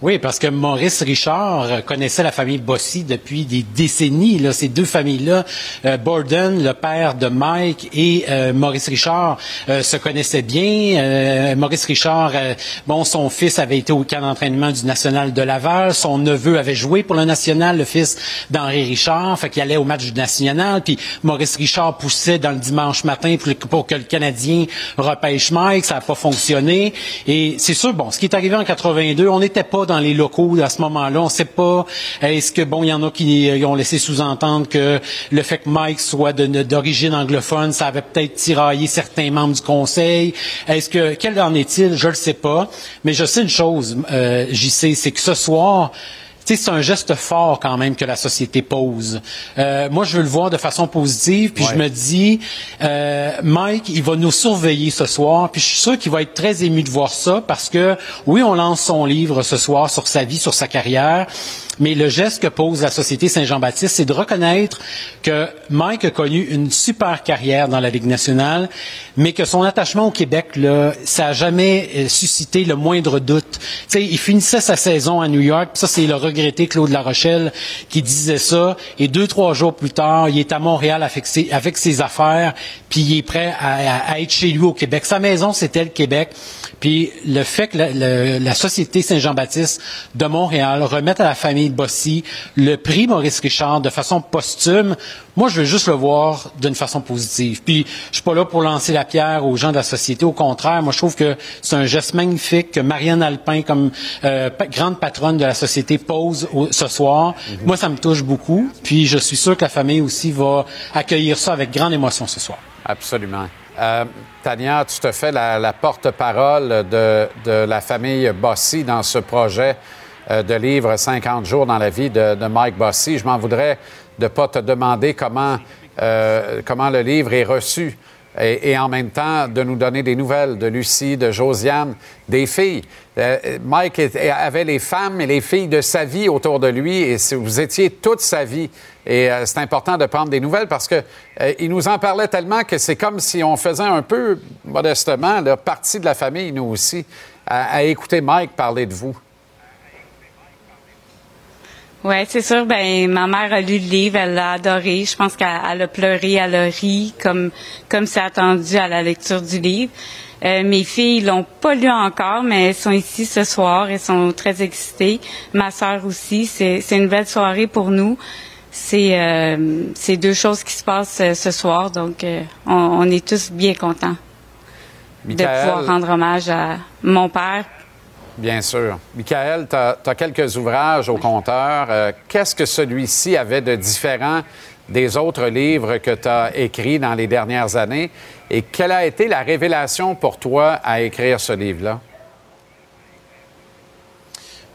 Oui, parce que Maurice Richard connaissait la famille Bossy depuis des décennies. Là, ces deux familles-là, euh, Borden, le père de Mike, et euh, Maurice Richard euh, se connaissaient bien. Maurice Richard, bon, son fils avait été au camp d'entraînement du National de Laval. Son neveu avait joué pour le National, le fils d'Henri Richard. Fait qu'il allait au match du National. Puis Maurice Richard poussait dans le dimanche matin pour, pour que le Canadien repêche Mike. Ça n'a pas fonctionné. Et c'est sûr, bon, ce qui est arrivé en 82, on n'était pas dans les locaux à ce moment-là. On sait pas est-ce que bon, il y en a qui ont laissé sous-entendre que le fait que Mike soit d'origine anglophone, ça avait peut-être tiraillé certains membres du conseil. Est-ce que quel en est-il? Je le sais pas, mais je sais une chose, euh, j'y sais, c'est que ce soir c'est un geste fort quand même que la société pose. Euh, moi, je veux le voir de façon positive, puis je me dis, euh, Mike, il va nous surveiller ce soir, puis je suis sûr qu'il va être très ému de voir ça, parce que oui, on lance son livre ce soir sur sa vie, sur sa carrière, mais le geste que pose la Société Saint-Jean-Baptiste, c'est de reconnaître que Mike a connu une super carrière dans la Ligue nationale, mais que son attachement au Québec, là, ça n'a jamais euh, suscité le moindre doute. sais, il finissait sa saison à New York, ça c'est le regretté Claude Larochelle qui disait ça, et deux, trois jours plus tard, il est à Montréal avec ses, affaires, puis il est prêt à, à, être chez lui au Québec. Sa maison, c'était le Québec. Puis le fait que la, la Société Saint-Jean-Baptiste de Montréal remette à la famille Bossy le prix Maurice Richard de façon posthume, moi, je veux juste le voir d'une façon positive. Puis, je suis pas là pour lancer la pierre aux gens de la société. Au contraire, moi, je trouve que c'est un geste magnifique que Marianne Alpin, comme euh, grande patronne de la société, pose ce soir. Mhm. Moi, ça me touche beaucoup. Puis, je suis sûr que la famille aussi va accueillir ça avec grande émotion ce soir. Absolument. Euh, Tania, tu te fais la, porte-parole de, de, la famille Bossy dans ce projet euh, de livre 50 jours dans la vie de, Mike Bossy. Je m'en voudrais de ne pas te demander comment, euh, comment le livre est reçu et, en même temps de nous donner des nouvelles de Lucie, de Josiane, des filles. Euh, Mike avait les femmes et les filles de sa vie autour de lui et vous étiez toute sa vie. Et c'est important de prendre des nouvelles parce que il nous en parlait tellement que c'est comme si on faisait un peu, modestement, partie de la famille, nous aussi, à écouter Mike parler de vous. Oui, c'est sûr. Ben, ma mère a lu le livre, elle l'a adoré. Je pense qu'elle a pleuré, elle a ri, comme comme c'est attendu à la lecture du livre. Euh, mes filles l'ont pas lu encore, mais elles sont ici ce soir. Elles sont très excitées. Ma sœur aussi. C'est une belle soirée pour nous. C'est euh, c'est deux choses qui se passent euh, ce soir, donc euh, on, on, est tous bien contents de pouvoir rendre hommage à mon père Bien sûr. Michael, tu as, quelques ouvrages au compteur. Euh, qu'est-ce que celui-ci avait de différent des autres livres que tu as écrits dans les dernières années? Et quelle a été la révélation pour toi à écrire ce livre-là?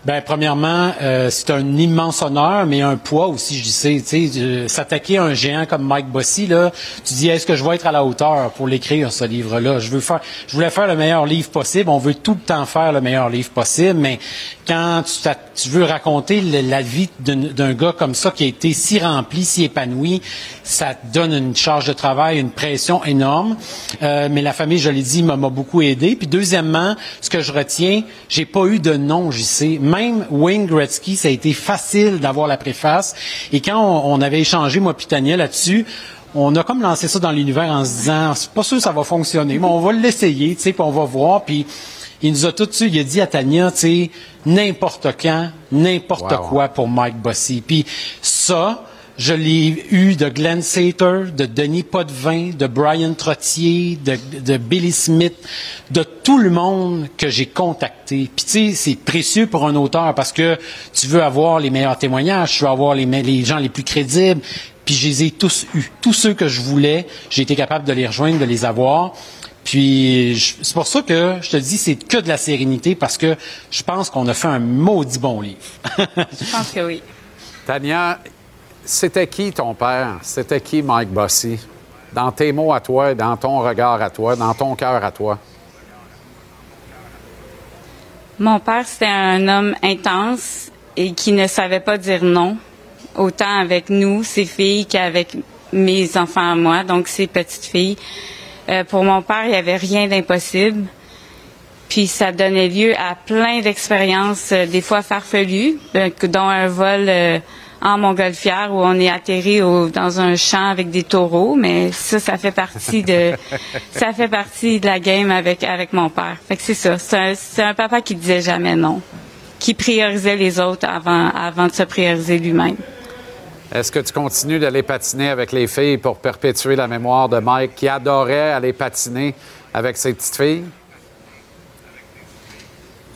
Ben, premièrement, euh, c'est un immense honneur, mais un poids aussi, je sais. Tu sais, s'attaquer à un géant comme Mike Bossy, là, tu dis, est-ce que je vais être à la hauteur pour l'écrire, ce livre-là? Je veux faire, je voulais faire le meilleur livre possible. On veut tout le temps faire le meilleur livre possible, mais quand tu, tu veux raconter la vie d'un gars comme ça qui a été si rempli, si épanoui, ça te donne une charge de travail, une pression énorme. Euh, mais la famille, je l'ai dit, m'a beaucoup aidé. Puis deuxièmement, ce que je retiens, j'ai pas eu de nom, j'y sais. Même Wayne Gretzky, ça a été facile d'avoir la préface. Et quand on, avait échangé, moi puis Tania, là-dessus, on a comme lancé ça dans l'univers en se disant, c'est pas sûr que ça va fonctionner, mais on va l'essayer, tu sais, puis on va voir. Puis il nous a tout de suite, il a dit à Tania, tu sais, n'importe quand, n'importe quoi pour Mike Bossy. Puis ça, je l'ai eu de Glenn Sater, de Denis Potvin, de Brian Trottier, de, Billy Smith, de tout le monde que j'ai contacté. Puis tu sais, c'est précieux pour un auteur parce que tu veux avoir les meilleurs témoignages, tu veux avoir les, les gens les plus crédibles. Puis je les ai tous eus. Tous ceux que je voulais, j'ai été capable de les rejoindre, de les avoir. Puis c'est pour ça que je te dis, c'est que de la sérénité parce que je pense qu'on a fait un maudit bon livre. je pense que oui. Tania, c'était qui ton père? C'était qui Mike Bossy? Dans tes mots à toi, dans ton regard à toi, dans ton cœur à toi? Mon père, c'était un homme intense et qui ne savait pas dire non, autant avec nous, ses filles, qu'avec mes enfants à moi, donc ses petites filles. Euh, pour mon père, il n'y avait rien d'impossible. Puis ça donnait lieu à plein d'expériences, euh, des fois farfelues, euh, dont un vol en montgolfière où on est atterri dans un champ avec des taureaux, mais ça, ça fait partie de [LAUGHS] ça fait partie de la game avec avec mon père. Fait que c'est ça. C'est un, un, papa qui disait jamais non, qui priorisait les autres avant avant de se prioriser lui-même. Est-ce que tu continues d'aller patiner avec les filles pour perpétuer la mémoire de Mike qui adorait aller patiner avec ses petites filles?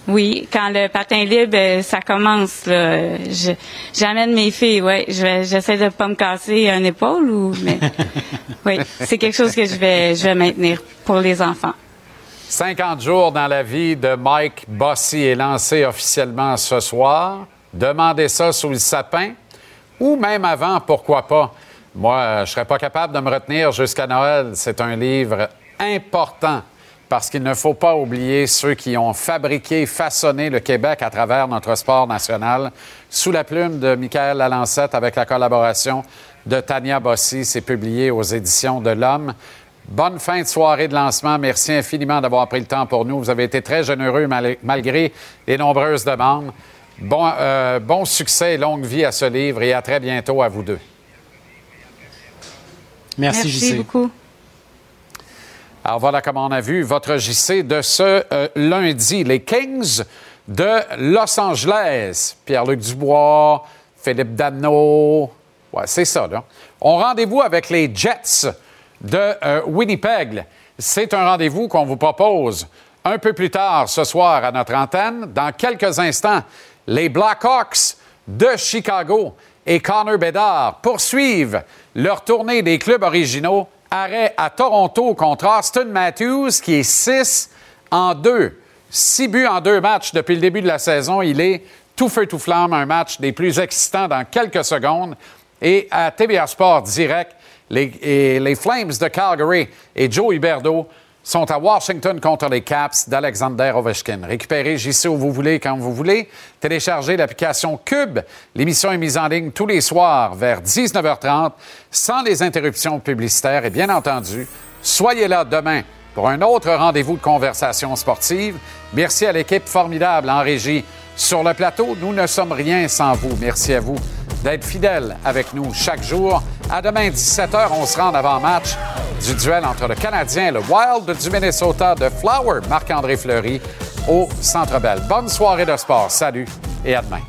Oui, quand le patin libre, euh, ça commence, là, j'amène mes filles, ouais. J'essaie de pas me casser un épaule ou, mais, [LAUGHS] oui, c'est quelque chose que je vais, je vais maintenir pour les enfants. 50 jours dans la vie de Mike Bossy est lancé officiellement ce soir. Demandez ça sous le sapin ou même avant, pourquoi pas. Moi, je ne serais pas capable de me retenir jusqu'à Noël. C'est un livre important parce qu'il ne faut pas oublier ceux qui ont fabriqué, façonné le Québec à travers notre sport national. Sous la plume de Michael Lalancette avec la collaboration de Tania Bossy, c'est publié aux éditions de l'Homme. Bonne fin de soirée de lancement. Merci infiniment d'avoir pris le temps pour nous. Vous avez été très généreux malgré les nombreuses demandes. Bon, euh, bon succès et longue vie à ce livre et à très bientôt à vous deux. Merci, Merci beaucoup. Alors voilà comment on a vu votre JC de ce euh, lundi. Les Kings de Los Angeles. Pierre-Luc Dubois, Philippe Dano. Ouais, c'est ça, là. On rendez-vous avec les Jets de euh, Winnipeg. C'est un rendez-vous qu'on vous propose un peu plus tard ce soir à notre antenne. Dans quelques instants, les Blackhawks de Chicago et Connor Bedard poursuivent leur tournée des clubs originaux Arrêt à Toronto contre Austin Matthews, qui est 6 en 2. 6 buts en deux matchs depuis le début de la saison. Il est tout feu, tout flamme, un match des plus excitants dans quelques secondes. Et à TVA Sport direct, les, les Flames de Calgary et Joe Huberdeau sont à Washington contre les Caps d'Alexander Ovechkin. Récupérez JC où vous voulez, quand vous voulez. Téléchargez l'application Cube. L'émission est mise en ligne tous les soirs vers 19h30 sans les interruptions publicitaires. Et bien entendu, soyez là demain pour un autre rendez-vous de conversation sportive. Merci à l'équipe formidable en régie. Sur le plateau, nous ne sommes rien sans vous. Merci à vous d'être fidèles avec nous chaque jour. À demain, 17h, on se rend avant-match du duel entre le Canadien et le Wild du Minnesota de Flower, Marc-André Fleury, au Centre Bell. Bonne soirée de sport. Salut et à demain.